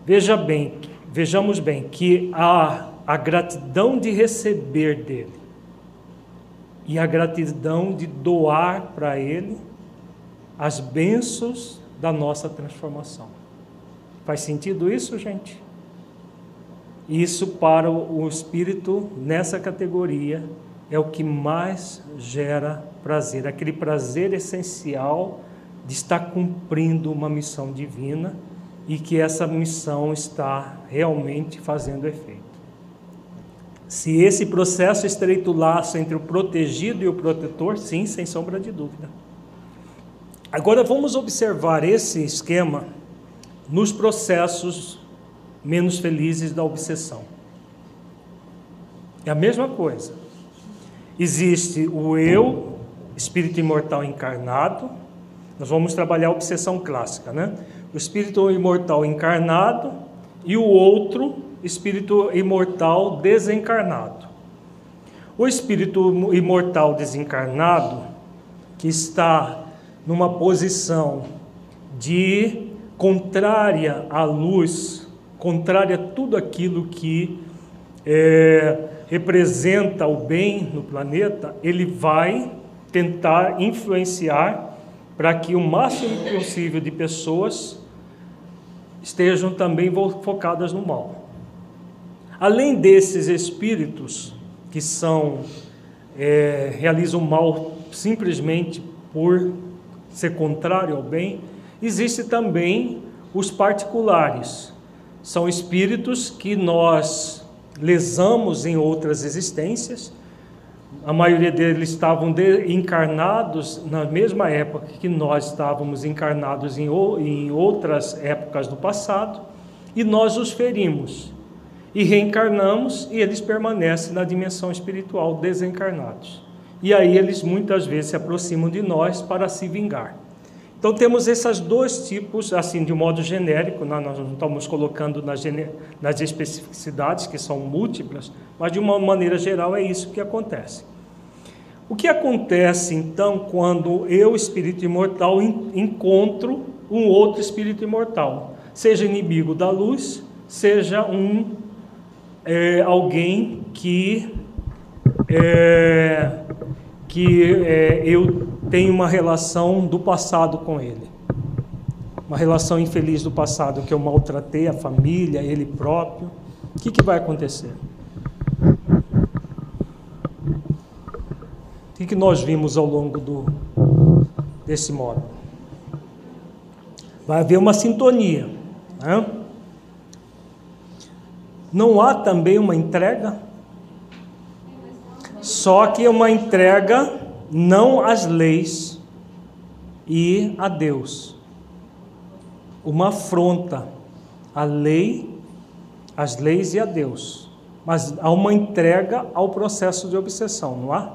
Veja bem, vejamos bem que a, a gratidão de receber dele e a gratidão de doar para ele as bênçãos da nossa transformação. Faz sentido isso, gente? Isso para o espírito nessa categoria é o que mais gera prazer, aquele prazer essencial de estar cumprindo uma missão divina e que essa missão está realmente fazendo efeito. Se esse processo estreita o laço entre o protegido e o protetor, sim, sem sombra de dúvida. Agora vamos observar esse esquema nos processos menos felizes da obsessão. É a mesma coisa. Existe o eu, espírito imortal encarnado. Nós vamos trabalhar a obsessão clássica, né? O espírito imortal encarnado e o outro espírito imortal desencarnado. O espírito imortal desencarnado, que está numa posição de contrária à luz, contrária a tudo aquilo que é, representa o bem no planeta, ele vai tentar influenciar para que o máximo possível de pessoas estejam também focadas no mal. Além desses espíritos que são é, realizam mal simplesmente por ser contrário ao bem, existe também os particulares. São espíritos que nós lesamos em outras existências. A maioria deles estavam encarnados na mesma época que nós estávamos encarnados em, em outras épocas do passado, e nós os ferimos. E reencarnamos e eles permanecem na dimensão espiritual desencarnados. E aí eles muitas vezes se aproximam de nós para se vingar. Então temos esses dois tipos, assim, de um modo genérico, né? nós não estamos colocando nas, nas especificidades, que são múltiplas, mas de uma maneira geral é isso que acontece. O que acontece então quando eu, espírito imortal, encontro um outro espírito imortal, seja inimigo da luz, seja um é, alguém que é, que é, eu tenho uma relação do passado com ele. Uma relação infeliz do passado, que eu maltratei a família, ele próprio. O que, que vai acontecer? O que, que nós vimos ao longo do, desse módulo? Vai haver uma sintonia. Né? Não há também uma entrega? Só que uma entrega não às leis e a Deus. Uma afronta à lei, às leis e a Deus. Mas há uma entrega ao processo de obsessão, não há?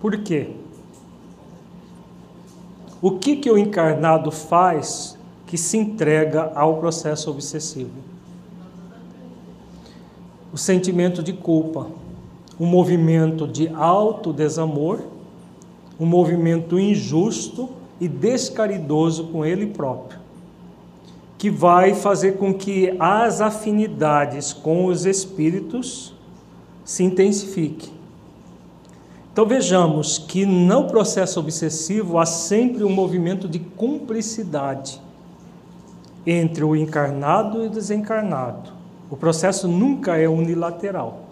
Por quê? O que, que o encarnado faz que se entrega ao processo obsessivo? O sentimento de culpa um movimento de alto desamor, um movimento injusto e descaridoso com ele próprio, que vai fazer com que as afinidades com os espíritos se intensifiquem. Então vejamos que no processo obsessivo há sempre um movimento de cumplicidade entre o encarnado e o desencarnado. O processo nunca é unilateral.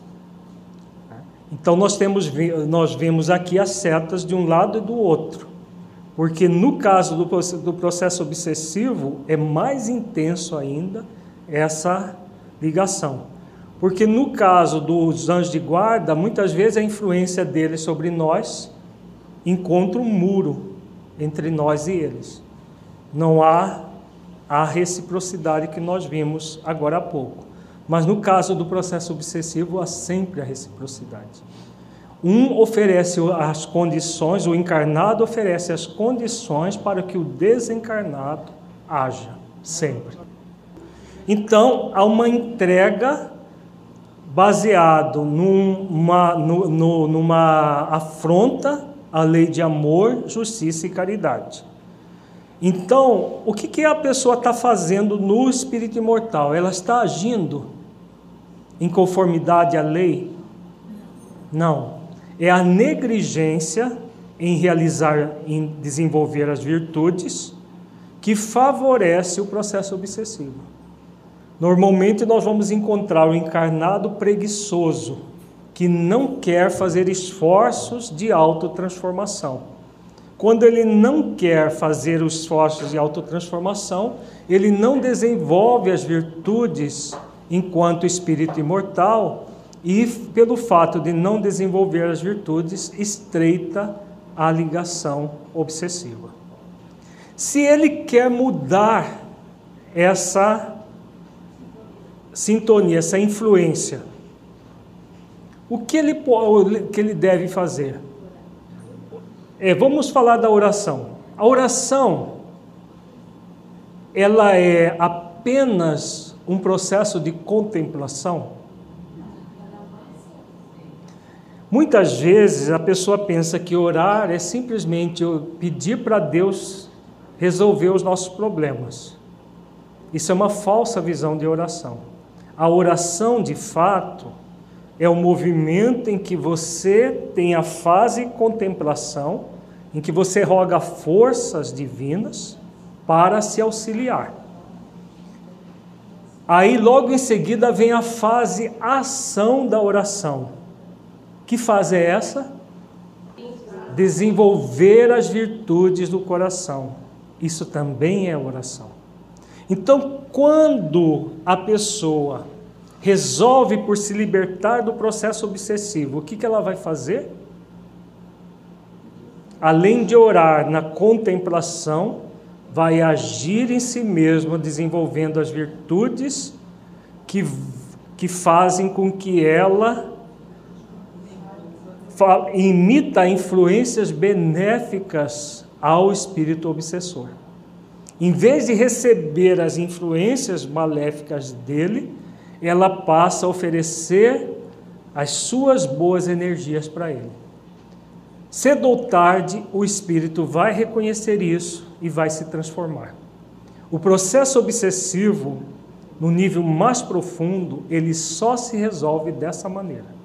Então nós temos nós vemos aqui as setas de um lado e do outro. Porque no caso do, do processo obsessivo é mais intenso ainda essa ligação. Porque no caso dos anjos de guarda, muitas vezes a influência deles sobre nós encontra um muro entre nós e eles. Não há a reciprocidade que nós vimos agora há pouco. Mas no caso do processo obsessivo, há sempre a reciprocidade. Um oferece as condições, o encarnado oferece as condições para que o desencarnado haja, sempre. Então, há uma entrega baseado numa, numa afronta à lei de amor, justiça e caridade. Então, o que, que a pessoa está fazendo no espírito imortal? Ela está agindo em conformidade à lei? Não. É a negligência em realizar, em desenvolver as virtudes que favorece o processo obsessivo. Normalmente nós vamos encontrar o encarnado preguiçoso, que não quer fazer esforços de autotransformação. Quando ele não quer fazer os esforços de autotransformação, ele não desenvolve as virtudes enquanto espírito imortal e, pelo fato de não desenvolver as virtudes, estreita a ligação obsessiva. Se ele quer mudar essa sintonia, essa influência. O que ele, que ele deve fazer? É, vamos falar da oração. A oração, ela é apenas um processo de contemplação. Muitas vezes a pessoa pensa que orar é simplesmente pedir para Deus resolver os nossos problemas. Isso é uma falsa visão de oração. A oração, de fato, é o movimento em que você tem a fase contemplação, em que você roga forças divinas para se auxiliar. Aí, logo em seguida, vem a fase ação da oração. Que fase é essa? Desenvolver as virtudes do coração. Isso também é oração. Então, quando a pessoa resolve por se libertar do processo obsessivo, o que, que ela vai fazer? Além de orar na contemplação, vai agir em si mesma, desenvolvendo as virtudes que, que fazem com que ela imita influências benéficas ao espírito obsessor. Em vez de receber as influências maléficas dele, ela passa a oferecer as suas boas energias para ele. Cedo ou tarde, o espírito vai reconhecer isso e vai se transformar. O processo obsessivo, no nível mais profundo, ele só se resolve dessa maneira.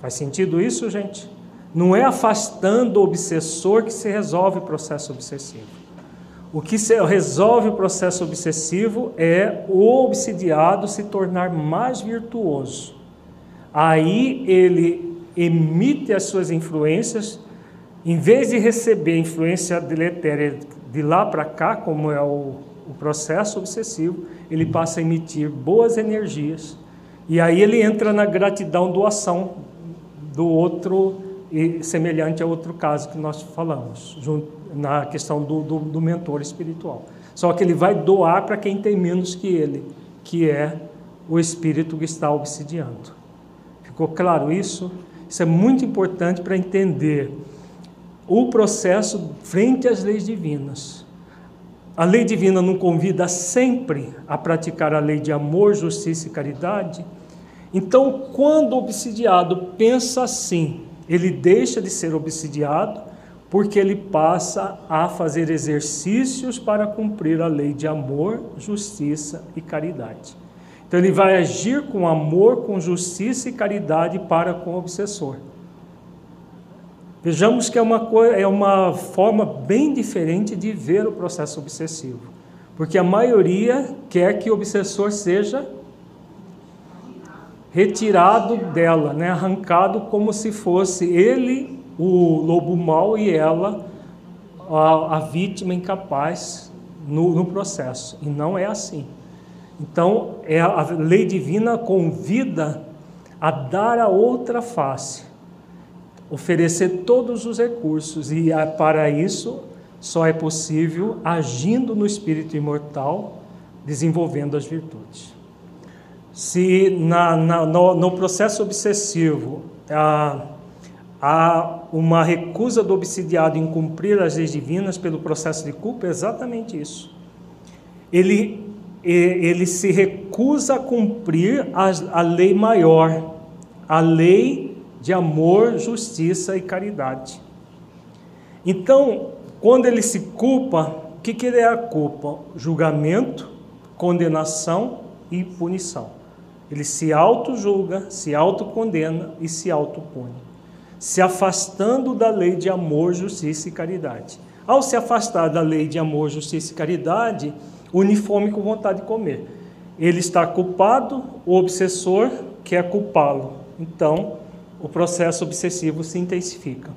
Faz sentido isso, gente? Não é afastando o obsessor que se resolve o processo obsessivo. O que resolve o processo obsessivo é o obsidiado se tornar mais virtuoso. Aí ele emite as suas influências, em vez de receber influência deletéria de lá para cá, como é o, o processo obsessivo, ele passa a emitir boas energias. E aí ele entra na gratidão doação do outro, semelhante a outro caso que nós falamos, junto na questão do, do, do mentor espiritual. Só que ele vai doar para quem tem menos que ele, que é o espírito que está obsidiando. Ficou claro isso? Isso é muito importante para entender o processo frente às leis divinas. A lei divina não convida sempre a praticar a lei de amor, justiça e caridade. Então, quando o obsidiado pensa assim, ele deixa de ser obsidiado porque ele passa a fazer exercícios para cumprir a lei de amor, justiça e caridade. Então ele vai agir com amor, com justiça e caridade para com o obsessor. Vejamos que é uma, é uma forma bem diferente de ver o processo obsessivo, porque a maioria quer que o obsessor seja retirado dela, né? arrancado como se fosse ele o lobo mau e ela a, a vítima incapaz no, no processo. E não é assim. Então, é a lei divina convida a dar a outra face oferecer todos os recursos, e para isso só é possível agindo no espírito imortal, desenvolvendo as virtudes. Se na, na, no, no, processo obsessivo há, há uma recusa do obsidiado em cumprir as leis divinas pelo processo de culpa, é exatamente isso. Ele, ele se recusa a cumprir a, a lei maior, a lei de amor, justiça e caridade. Então, quando ele se culpa, o que, que é a culpa? Julgamento, condenação e punição. Ele se auto-julga, se auto-condena e se auto-pune, se afastando da lei de amor, justiça e caridade. Ao se afastar da lei de amor, justiça e caridade, uniforme com vontade de comer. Ele está culpado, o obsessor quer culpá-lo. Então, o processo obsessivo se intensifica.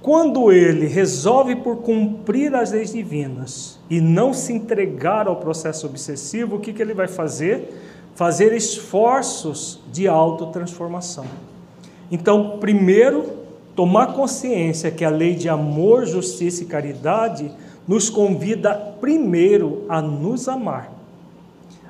Quando ele resolve por cumprir as leis divinas e não se entregar ao processo obsessivo, o que, que ele vai fazer? Fazer esforços de autotransformação. Então, primeiro, tomar consciência que a lei de amor, justiça e caridade nos convida primeiro a nos amar,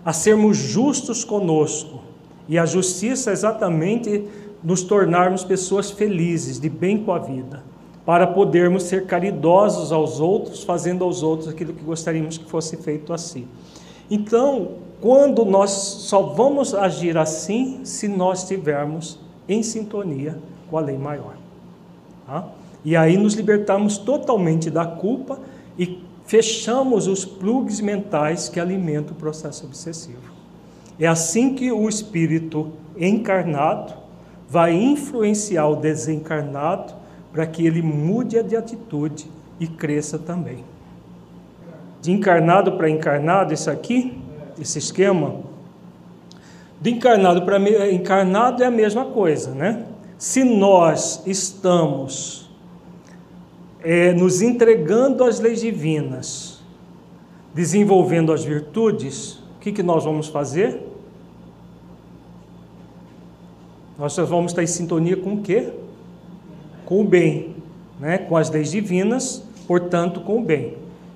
a sermos justos conosco. E a justiça é exatamente nos tornarmos pessoas felizes, de bem com a vida, para podermos ser caridosos aos outros, fazendo aos outros aquilo que gostaríamos que fosse feito a si. Então, quando nós só vamos agir assim se nós estivermos em sintonia com a lei maior. Tá? E aí nos libertamos totalmente da culpa e fechamos os plugs mentais que alimentam o processo obsessivo. É assim que o espírito encarnado vai influenciar o desencarnado para que ele mude de atitude e cresça também. De encarnado para encarnado, isso aqui, esse esquema, de encarnado para encarnado é a mesma coisa, né? Se nós estamos é, nos entregando às leis divinas, desenvolvendo as virtudes, o que, que nós vamos fazer? Nós vamos estar em sintonia com o quê? Com o bem, né? com as leis divinas, portanto, com o bem.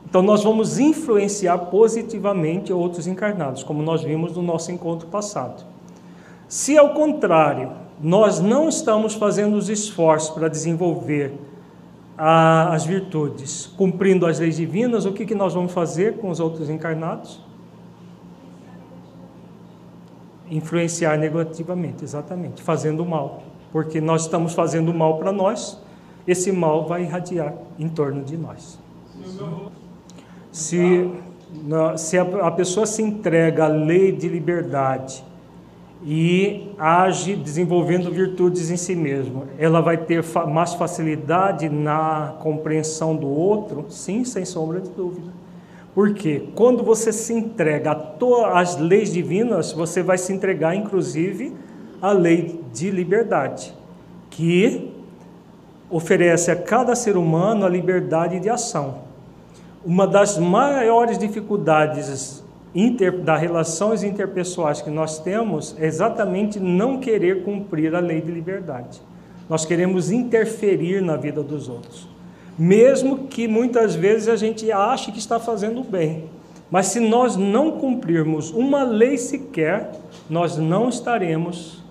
Então, nós vamos influenciar positivamente outros encarnados, como nós vimos no nosso encontro passado. Se, ao contrário, nós não estamos fazendo os esforços para desenvolver a, as virtudes, cumprindo as leis divinas, o que, que nós vamos fazer com os outros encarnados? Influenciar negativamente, exatamente, fazendo mal. Porque nós estamos fazendo mal para nós, esse mal vai irradiar em torno de nós. Se, se a pessoa se entrega à lei de liberdade e age desenvolvendo virtudes em si mesmo, ela vai ter mais facilidade na compreensão do outro? Sim, sem sombra de dúvida. Porque quando você se entrega às leis divinas, você vai se entregar, inclusive, à lei de liberdade, que oferece a cada ser humano a liberdade de ação. Uma das maiores dificuldades inter, das relações interpessoais que nós temos é exatamente não querer cumprir a lei de liberdade. Nós queremos interferir na vida dos outros mesmo que muitas vezes a gente ache que está fazendo bem. Mas se nós não cumprirmos uma lei sequer, nós não estaremos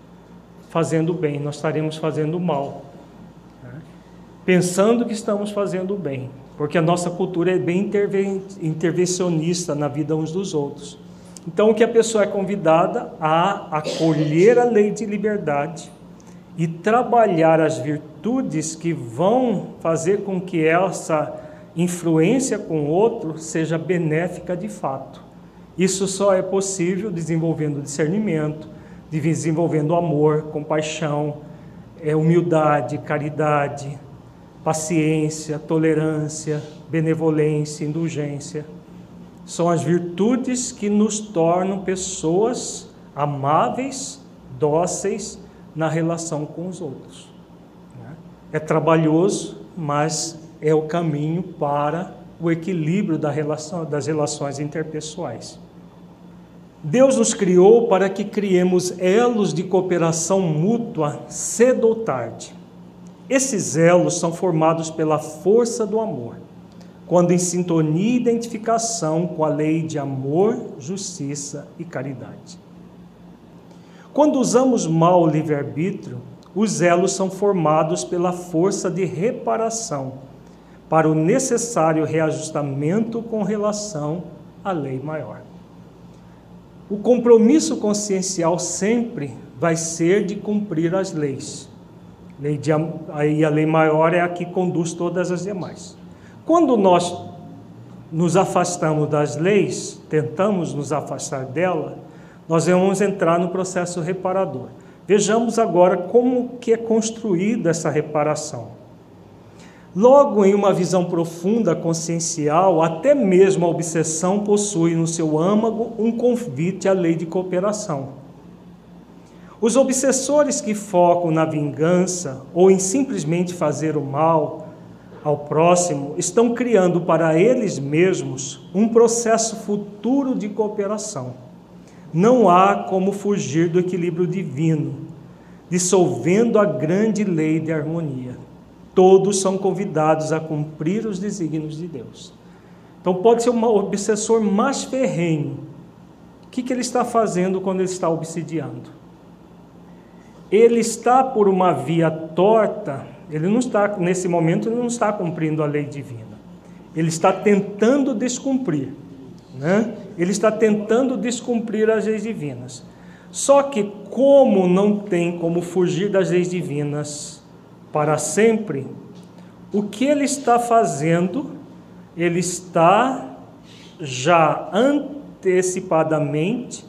fazendo bem, nós estaremos fazendo mal. Né? Pensando que estamos fazendo bem, porque a nossa cultura é bem intervencionista na vida uns dos outros. Então, o que a pessoa é convidada a acolher a lei de liberdade e trabalhar as virtudes que vão fazer com que essa influência com o outro seja benéfica de fato. Isso só é possível desenvolvendo discernimento, desenvolvendo amor, compaixão, é, humildade, caridade, paciência, tolerância, benevolência, indulgência. São as virtudes que nos tornam pessoas amáveis, dóceis na relação com os outros. É trabalhoso, mas é o caminho para o equilíbrio da relação, das relações interpessoais. Deus nos criou para que criemos elos de cooperação mútua cedo ou tarde. Esses elos são formados pela força do amor, quando em sintonia e identificação com a lei de amor, justiça e caridade. Quando usamos mal o livre-arbítrio, os elos são formados pela força de reparação, para o necessário reajustamento com relação à lei maior. O compromisso consciencial sempre vai ser de cumprir as leis. Lei de, aí a lei maior é a que conduz todas as demais. Quando nós nos afastamos das leis, tentamos nos afastar dela, nós vamos entrar no processo reparador. Vejamos agora como que é construída essa reparação. Logo, em uma visão profunda, consciencial, até mesmo a obsessão possui no seu âmago um convite à lei de cooperação. Os obsessores que focam na vingança ou em simplesmente fazer o mal ao próximo estão criando para eles mesmos um processo futuro de cooperação. Não há como fugir do equilíbrio divino, dissolvendo a grande lei de harmonia todos são convidados a cumprir os desígnios de Deus. Então pode ser um obsessor mais ferrenho. O que, que ele está fazendo quando ele está obsidiando? Ele está por uma via torta, ele não está, nesse momento, ele não está cumprindo a lei divina. Ele está tentando descumprir. Né? Ele está tentando descumprir as leis divinas. Só que, como não tem como fugir das leis divinas para sempre, o que ele está fazendo, ele está já antecipadamente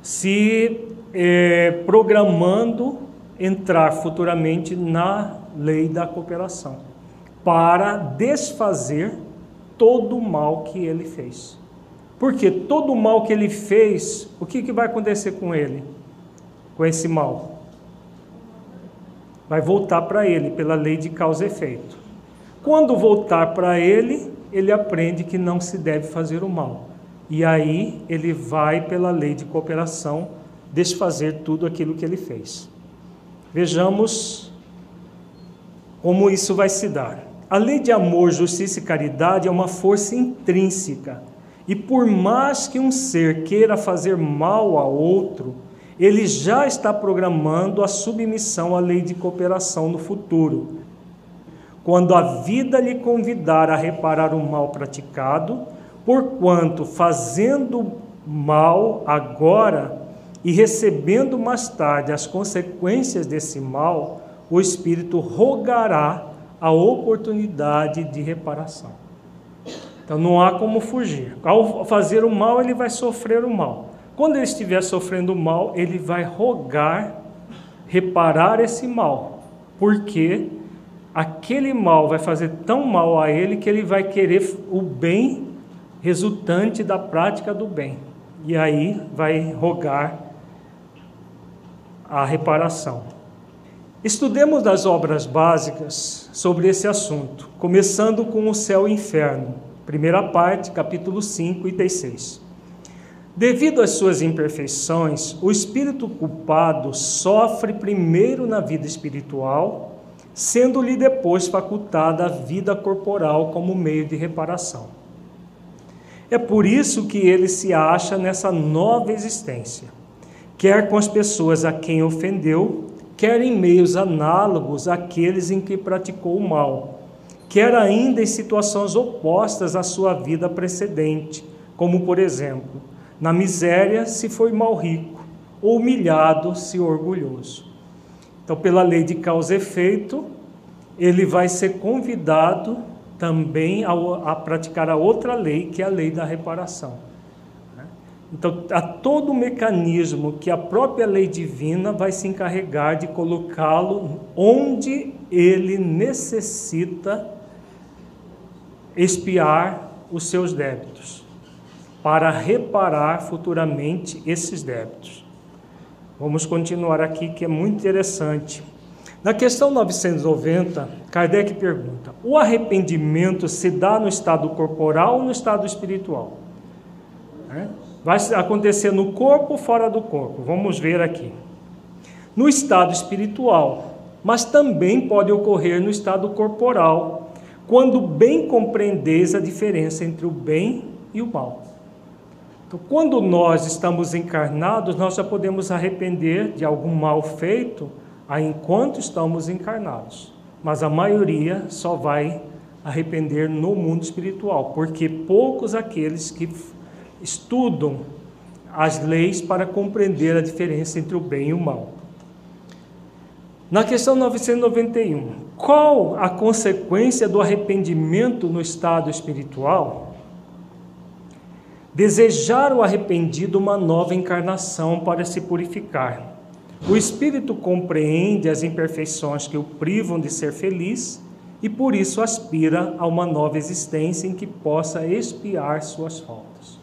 se é, programando entrar futuramente na lei da cooperação, para desfazer todo o mal que ele fez. Porque todo o mal que ele fez, o que, que vai acontecer com ele? Com esse mal? vai voltar para ele pela lei de causa e efeito. Quando voltar para ele, ele aprende que não se deve fazer o mal. E aí ele vai pela lei de cooperação desfazer tudo aquilo que ele fez. Vejamos como isso vai se dar. A lei de amor, justiça e caridade é uma força intrínseca. E por mais que um ser queira fazer mal a outro, ele já está programando a submissão à lei de cooperação no futuro. Quando a vida lhe convidar a reparar o mal praticado, porquanto fazendo mal agora e recebendo mais tarde as consequências desse mal, o espírito rogará a oportunidade de reparação. Então não há como fugir. Ao fazer o mal, ele vai sofrer o mal. Quando ele estiver sofrendo mal, ele vai rogar reparar esse mal, porque aquele mal vai fazer tão mal a ele que ele vai querer o bem resultante da prática do bem. E aí vai rogar a reparação. Estudemos das obras básicas sobre esse assunto, começando com o céu e o inferno. Primeira parte, capítulo 5, item 6. Devido às suas imperfeições, o espírito culpado sofre primeiro na vida espiritual, sendo-lhe depois facultada a vida corporal como meio de reparação. É por isso que ele se acha nessa nova existência, quer com as pessoas a quem ofendeu, quer em meios análogos àqueles em que praticou o mal, quer ainda em situações opostas à sua vida precedente, como por exemplo, na miséria, se foi mal rico, ou humilhado, se orgulhoso. Então, pela lei de causa e efeito, ele vai ser convidado também a, a praticar a outra lei, que é a lei da reparação. Né? Então, há todo o mecanismo que a própria lei divina vai se encarregar de colocá-lo onde ele necessita expiar os seus débitos para reparar futuramente esses débitos. Vamos continuar aqui que é muito interessante. Na questão 990, Kardec pergunta: o arrependimento se dá no estado corporal ou no estado espiritual? É? Vai acontecer no corpo ou fora do corpo? Vamos ver aqui. No estado espiritual, mas também pode ocorrer no estado corporal, quando bem compreendeis a diferença entre o bem e o mal. Então, quando nós estamos encarnados, nós já podemos arrepender de algum mal feito enquanto estamos encarnados. Mas a maioria só vai arrepender no mundo espiritual, porque poucos aqueles que estudam as leis para compreender a diferença entre o bem e o mal. Na questão 991, qual a consequência do arrependimento no estado espiritual? Desejar o arrependido uma nova encarnação para se purificar o espírito compreende as imperfeições que o privam de ser feliz e por isso aspira a uma nova existência em que possa expiar suas faltas.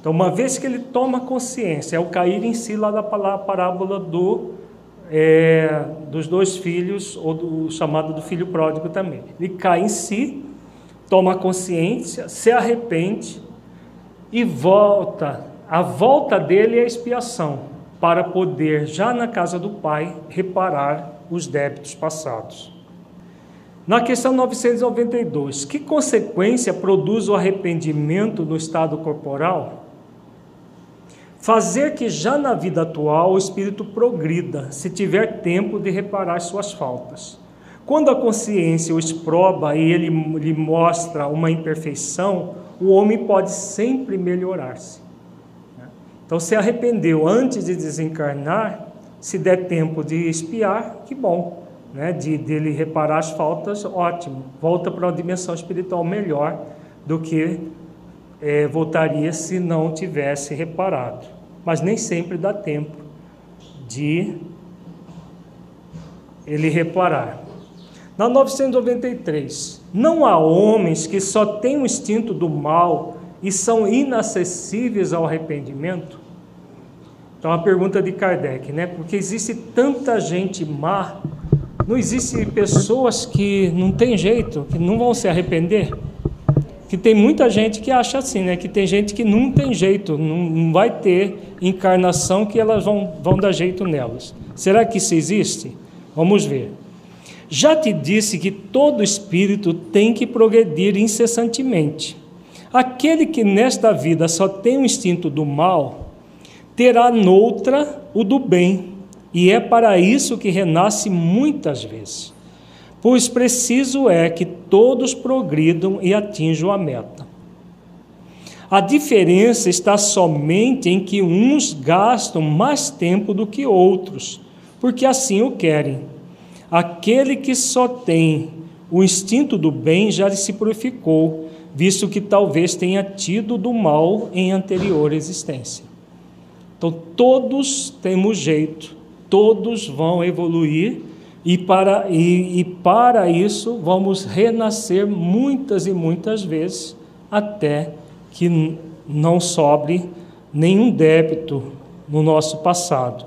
Então, uma vez que ele toma consciência, é o cair em si lá da parábola do, é, dos dois filhos, ou do chamado do filho pródigo também. Ele cai em si, toma consciência, se arrepende e volta. A volta dele é a expiação para poder, já na casa do Pai, reparar os débitos passados. Na questão 992, que consequência produz o arrependimento no estado corporal? Fazer que já na vida atual o espírito progrida, se tiver tempo de reparar suas faltas. Quando a consciência o exproba e ele lhe mostra uma imperfeição, o homem pode sempre melhorar-se. Então, se arrependeu antes de desencarnar, se der tempo de espiar, que bom. Né? De dele reparar as faltas, ótimo. Volta para uma dimensão espiritual melhor do que é, voltaria se não tivesse reparado. Mas nem sempre dá tempo de ele reparar. Na 993, não há homens que só têm o instinto do mal e são inacessíveis ao arrependimento? Então, a pergunta de Kardec, né? Porque existe tanta gente má, não existe pessoas que não tem jeito, que não vão se arrepender? Que tem muita gente que acha assim, né? Que tem gente que não tem jeito, não, vai ter encarnação que elas vão, vão dar jeito nelas. Será que isso existe? Vamos ver. Já te disse que todo espírito tem que progredir incessantemente. Aquele que nesta vida só tem o instinto do mal, terá noutra o do bem, e é para isso que renasce muitas vezes. Pois preciso é que todos progridam e atinjam a meta. A diferença está somente em que uns gastam mais tempo do que outros, porque assim o querem. Aquele que só tem o instinto do bem já se purificou visto que talvez tenha tido do mal em anterior existência. Então, todos temos jeito, todos vão evoluir, e para, e, e para isso vamos renascer muitas e muitas vezes, até que não sobre nenhum débito no nosso passado.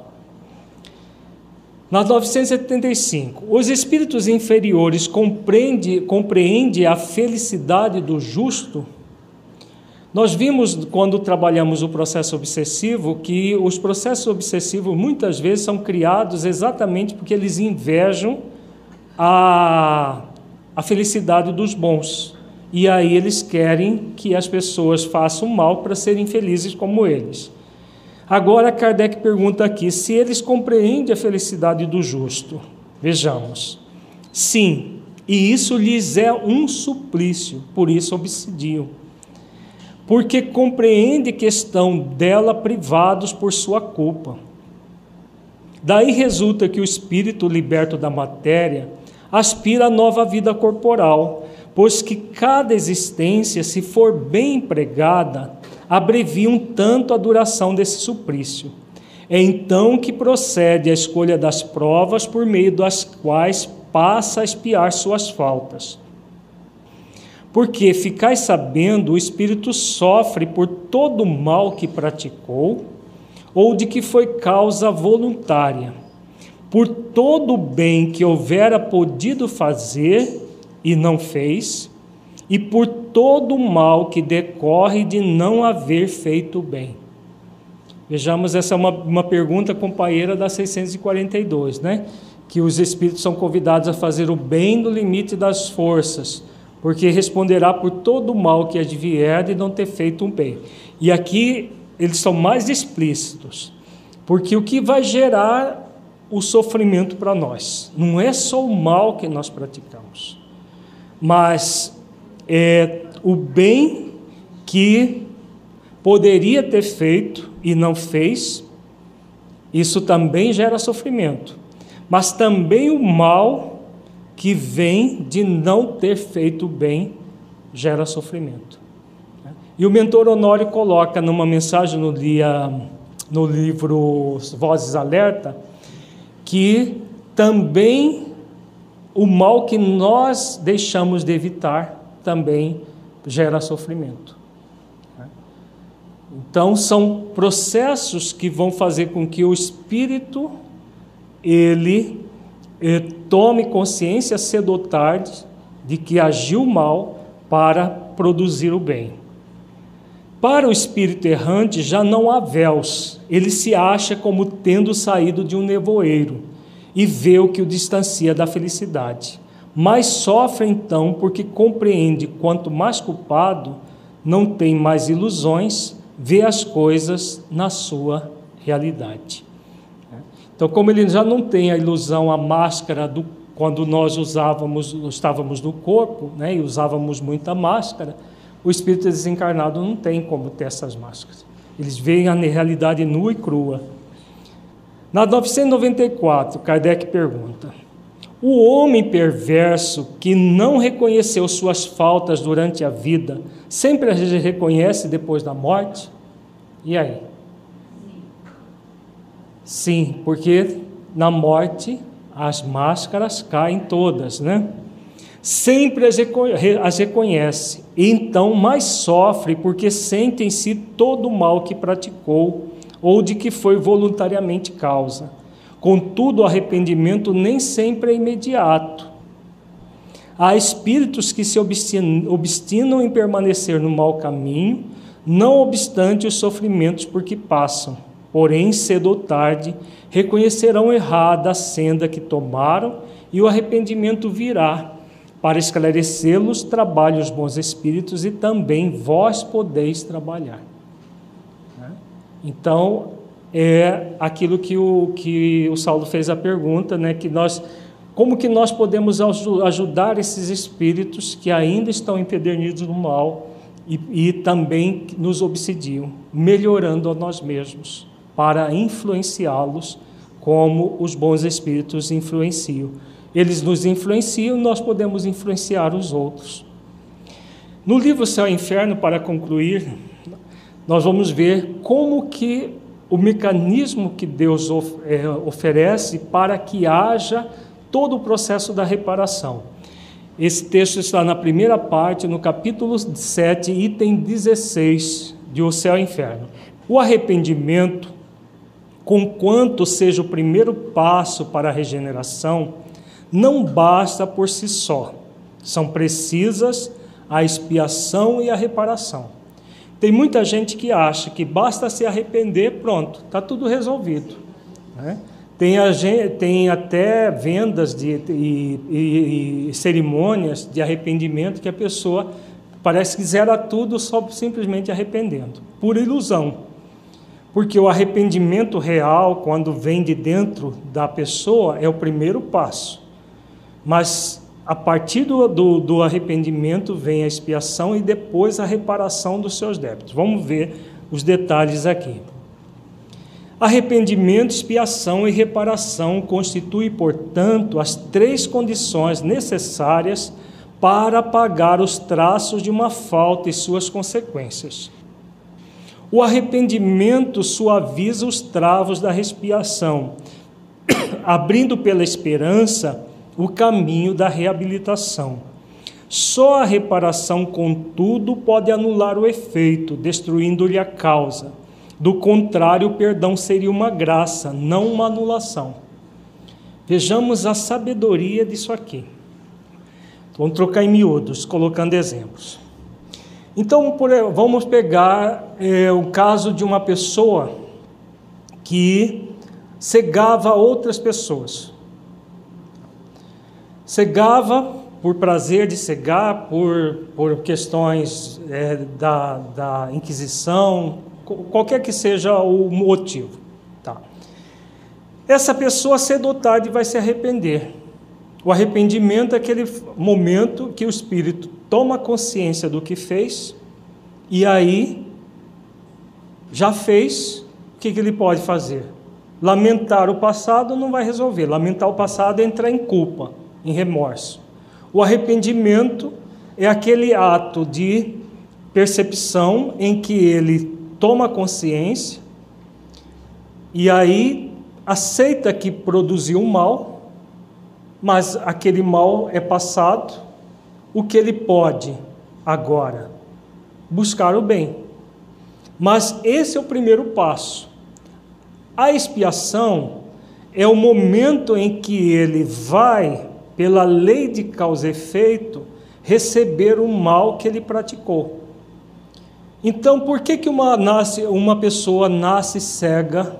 Na 975, os espíritos inferiores compreende, compreende a felicidade do justo. Nós vimos, quando trabalhamos o processo obsessivo, que os processos obsessivos muitas vezes são criados exatamente porque eles invejam a, a felicidade dos bons. E aí eles querem que as pessoas façam mal para serem felizes como eles. Agora Kardec pergunta aqui se eles compreendem a felicidade do justo. Vejamos. Sim, e isso lhes é um suplício, por isso obsidiam. Porque compreende que estão dela privados por sua culpa. Daí resulta que o espírito liberto da matéria aspira a nova vida corporal, pois que cada existência, se for bem empregada, abreviam tanto a duração desse suplício. É então que procede a escolha das provas por meio das quais passa a espiar suas faltas. Porque ficais sabendo, o espírito sofre por todo o mal que praticou, ou de que foi causa voluntária, por todo o bem que houvera podido fazer e não fez, e por todo o mal que decorre de não haver feito bem. Vejamos, essa é uma, uma pergunta companheira da 642, né? Que os espíritos são convidados a fazer o bem no limite das forças, porque responderá por todo o mal que advier de não ter feito um bem. E aqui eles são mais explícitos, porque o que vai gerar o sofrimento para nós não é só o mal que nós praticamos, mas é o bem que poderia ter feito e não fez, isso também gera sofrimento. Mas também o mal que vem de não ter feito bem gera sofrimento. E o mentor Honório coloca numa mensagem no, dia, no livro Vozes Alerta que também o mal que nós deixamos de evitar também gera sofrimento. Então são processos que vão fazer com que o espírito ele, tome consciência cedo ou tarde de que agiu mal para produzir o bem. Para o espírito errante já não há véus, ele se acha como tendo saído de um nevoeiro e vê o que o distancia da felicidade. Mas sofre então porque compreende quanto mais culpado, não tem mais ilusões vê as coisas na sua realidade. Então, como ele já não tem a ilusão, a máscara do quando nós usávamos, estávamos no corpo, né, e usávamos muita máscara, o espírito desencarnado não tem como ter essas máscaras. Eles veem a realidade nua e crua. Na 994, Kardec pergunta: O homem perverso que não reconheceu suas faltas durante a vida, sempre as reconhece depois da morte? E aí? Sim, porque na morte as máscaras caem todas, né? Sempre as reconhece, e então mais sofre porque sente em si todo o mal que praticou ou de que foi voluntariamente causa. Contudo, o arrependimento nem sempre é imediato. Há espíritos que se obstinam em permanecer no mau caminho não obstante os sofrimentos por que passam. Porém, cedo ou tarde, reconhecerão errada a senda que tomaram e o arrependimento virá. Para esclarecê-los, trabalhe os bons espíritos e também vós podeis trabalhar. Né? Então, é aquilo que o, que o Saulo fez a pergunta, né, que nós, como que nós podemos ajudar esses espíritos que ainda estão empedernidos no mal, e, e também nos obsidiam, melhorando a nós mesmos, para influenciá-los como os bons espíritos influenciam. Eles nos influenciam, nós podemos influenciar os outros. No livro Céu e Inferno, para concluir, nós vamos ver como que o mecanismo que Deus é, oferece para que haja todo o processo da reparação. Esse texto está na primeira parte, no capítulo 7, item 16 de O Céu e Inferno. O arrependimento, conquanto seja o primeiro passo para a regeneração, não basta por si só. São precisas a expiação e a reparação. Tem muita gente que acha que basta se arrepender, pronto, está tudo resolvido. Né? Tem, a, tem até vendas de, e, e, e, cerimônias de arrependimento que a pessoa parece que zera tudo só simplesmente arrependendo, por ilusão. Porque o arrependimento real, quando vem de dentro da pessoa, é o primeiro passo. Mas a partir do, do, do arrependimento vem a expiação e depois a reparação dos seus débitos. Vamos ver os detalhes aqui. Arrependimento, expiação e reparação constituem, portanto, as três condições necessárias para pagar os traços de uma falta e suas consequências. O arrependimento suaviza os travos da respiração, abrindo pela esperança o caminho da reabilitação. Só a reparação, contudo, pode anular o efeito, destruindo-lhe a causa. Do contrário, o perdão seria uma graça, não uma anulação. Vejamos a sabedoria disso aqui. Vamos trocar em miúdos, colocando exemplos. Então, por, vamos pegar é, o caso de uma pessoa que cegava outras pessoas cegava por prazer de cegar, por, por questões é, da, da Inquisição, qualquer que seja o motivo. Tá. Essa pessoa, cedo ou tarde, vai se arrepender. O arrependimento é aquele momento que o espírito toma consciência do que fez e aí já fez, o que, que ele pode fazer? Lamentar o passado não vai resolver. Lamentar o passado é entrar em culpa em remorso. O arrependimento é aquele ato de percepção em que ele toma consciência e aí aceita que produziu mal, mas aquele mal é passado. O que ele pode agora? Buscar o bem. Mas esse é o primeiro passo. A expiação é o momento em que ele vai pela lei de causa e efeito, receber o mal que ele praticou. Então, por que, que uma, nasce, uma pessoa nasce cega,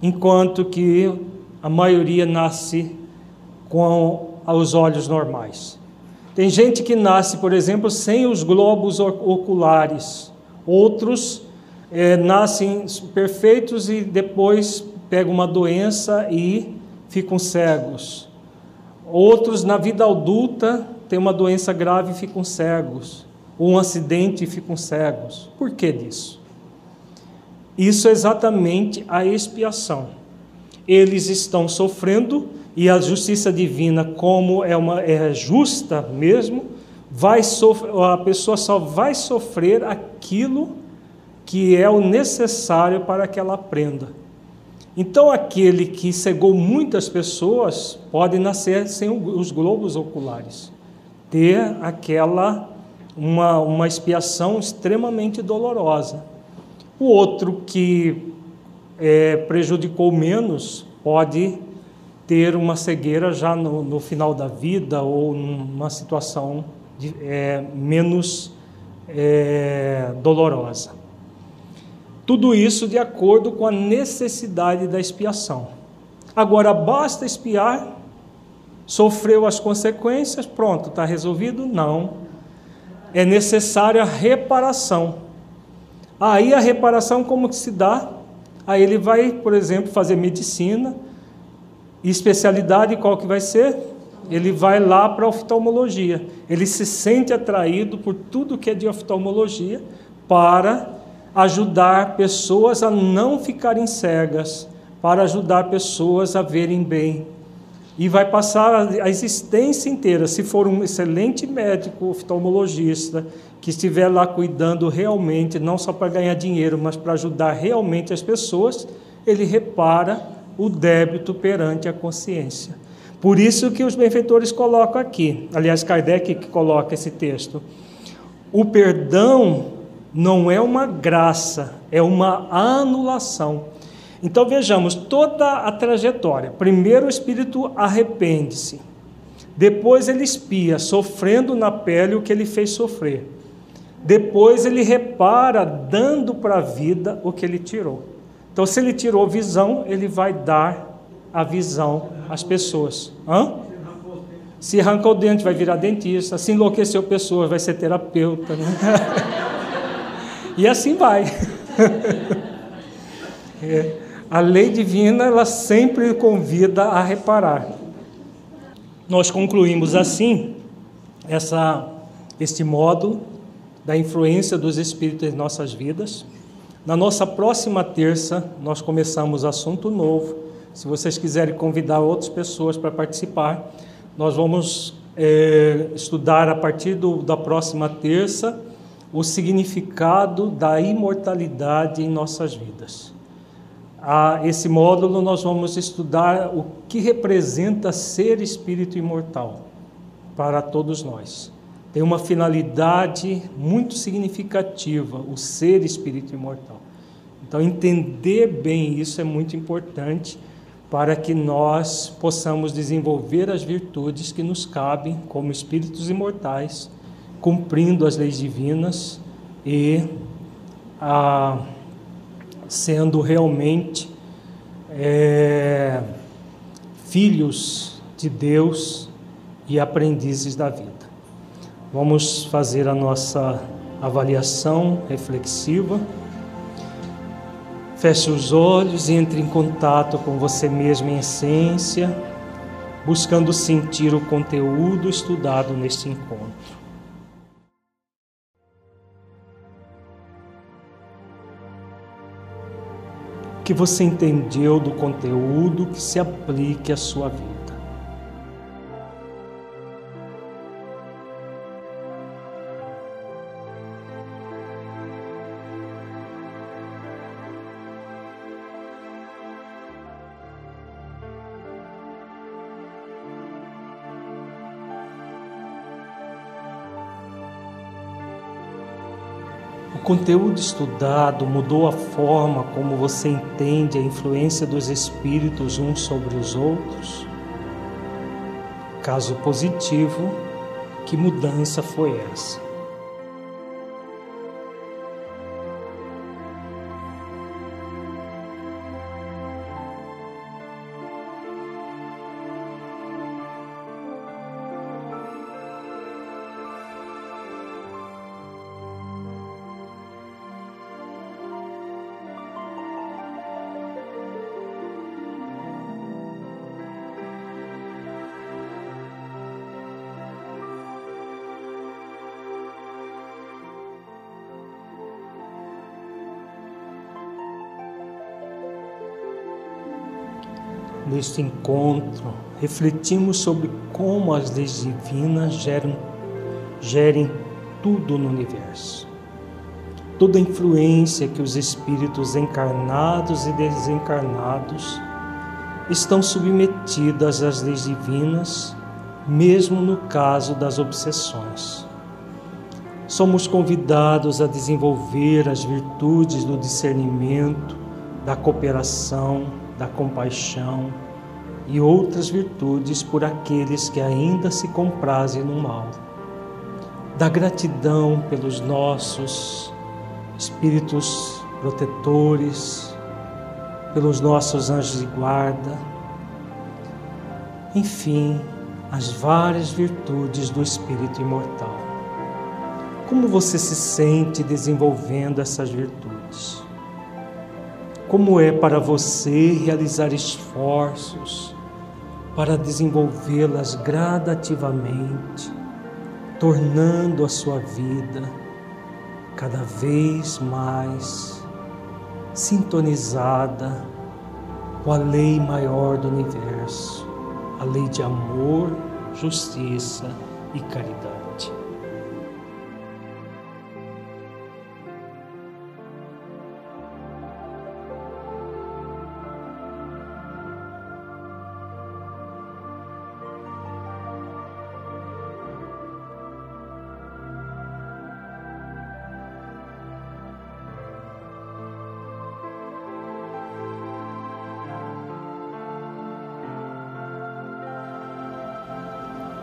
enquanto que a maioria nasce com os olhos normais? Tem gente que nasce, por exemplo, sem os globos oculares, outros é, nascem perfeitos e depois pegam uma doença e ficam cegos. Outros, na vida adulta, têm uma doença grave e ficam cegos. Ou um acidente e ficam cegos. Por que disso? Isso é exatamente a expiação. Eles estão sofrendo e a justiça divina, como é, uma, é justa mesmo, vai sofrer, a pessoa só vai sofrer aquilo que é o necessário para que ela aprenda. Então, aquele que cegou muitas pessoas pode nascer sem os globos oculares, ter aquela uma, uma expiação extremamente dolorosa. O outro que é, prejudicou menos pode ter uma cegueira já no, no final da vida ou numa situação de, é, menos é, dolorosa. Tudo isso de acordo com a necessidade da expiação. Agora, basta expiar, sofreu as consequências, pronto, está resolvido? Não. É necessária reparação. Aí a reparação como que se dá? Aí ele vai, por exemplo, fazer medicina, e especialidade qual que vai ser? Ele vai lá para oftalmologia. Ele se sente atraído por tudo que é de oftalmologia para ajudar pessoas a não ficarem cegas, para ajudar pessoas a verem bem. E vai passar a existência inteira, se for um excelente médico oftalmologista, que estiver lá cuidando realmente, não só para ganhar dinheiro, mas para ajudar realmente as pessoas, ele repara o débito perante a consciência. Por isso que os benfeitores colocam aqui, aliás, Kardec que coloca esse texto. O perdão não é uma graça, é uma anulação. Então vejamos toda a trajetória. Primeiro o espírito arrepende-se. Depois ele espia, sofrendo na pele o que ele fez sofrer. Depois ele repara, dando para a vida o que ele tirou. Então, se ele tirou visão, ele vai dar a visão às pessoas. Hã? Se arrancou o dente, vai virar dentista. Se enlouqueceu pessoas, vai ser terapeuta. Né? E assim vai. é, a lei divina, ela sempre convida a reparar. Nós concluímos assim essa, este módulo da influência dos Espíritos em nossas vidas. Na nossa próxima terça, nós começamos assunto novo. Se vocês quiserem convidar outras pessoas para participar, nós vamos é, estudar a partir do, da próxima terça o significado da imortalidade em nossas vidas. A esse módulo nós vamos estudar o que representa ser espírito imortal para todos nós. Tem uma finalidade muito significativa, o ser espírito imortal. Então, entender bem isso é muito importante para que nós possamos desenvolver as virtudes que nos cabem como espíritos imortais cumprindo as leis divinas e ah, sendo realmente é, filhos de Deus e aprendizes da vida. Vamos fazer a nossa avaliação reflexiva. Feche os olhos e entre em contato com você mesmo em essência, buscando sentir o conteúdo estudado neste encontro. que você entendeu do conteúdo que se aplique à sua vida. Conteúdo estudado mudou a forma como você entende a influência dos espíritos uns sobre os outros? Caso positivo, que mudança foi essa? Neste encontro, refletimos sobre como as leis divinas geram, gerem tudo no universo. Toda a influência que os espíritos encarnados e desencarnados estão submetidas às leis divinas, mesmo no caso das obsessões. Somos convidados a desenvolver as virtudes do discernimento, da cooperação, da compaixão e outras virtudes por aqueles que ainda se comprazem no mal. Da gratidão pelos nossos espíritos protetores, pelos nossos anjos de guarda, enfim, as várias virtudes do espírito imortal. Como você se sente desenvolvendo essas virtudes? como é para você realizar esforços para desenvolvê-las gradativamente, tornando a sua vida cada vez mais sintonizada com a lei maior do universo, a lei de amor, justiça e caridade.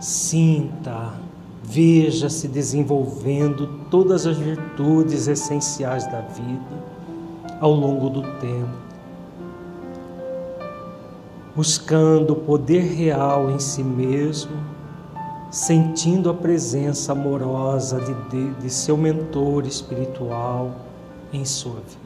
Sinta, veja se desenvolvendo todas as virtudes essenciais da vida ao longo do tempo, buscando o poder real em si mesmo, sentindo a presença amorosa de, de, de seu mentor espiritual em sua vida.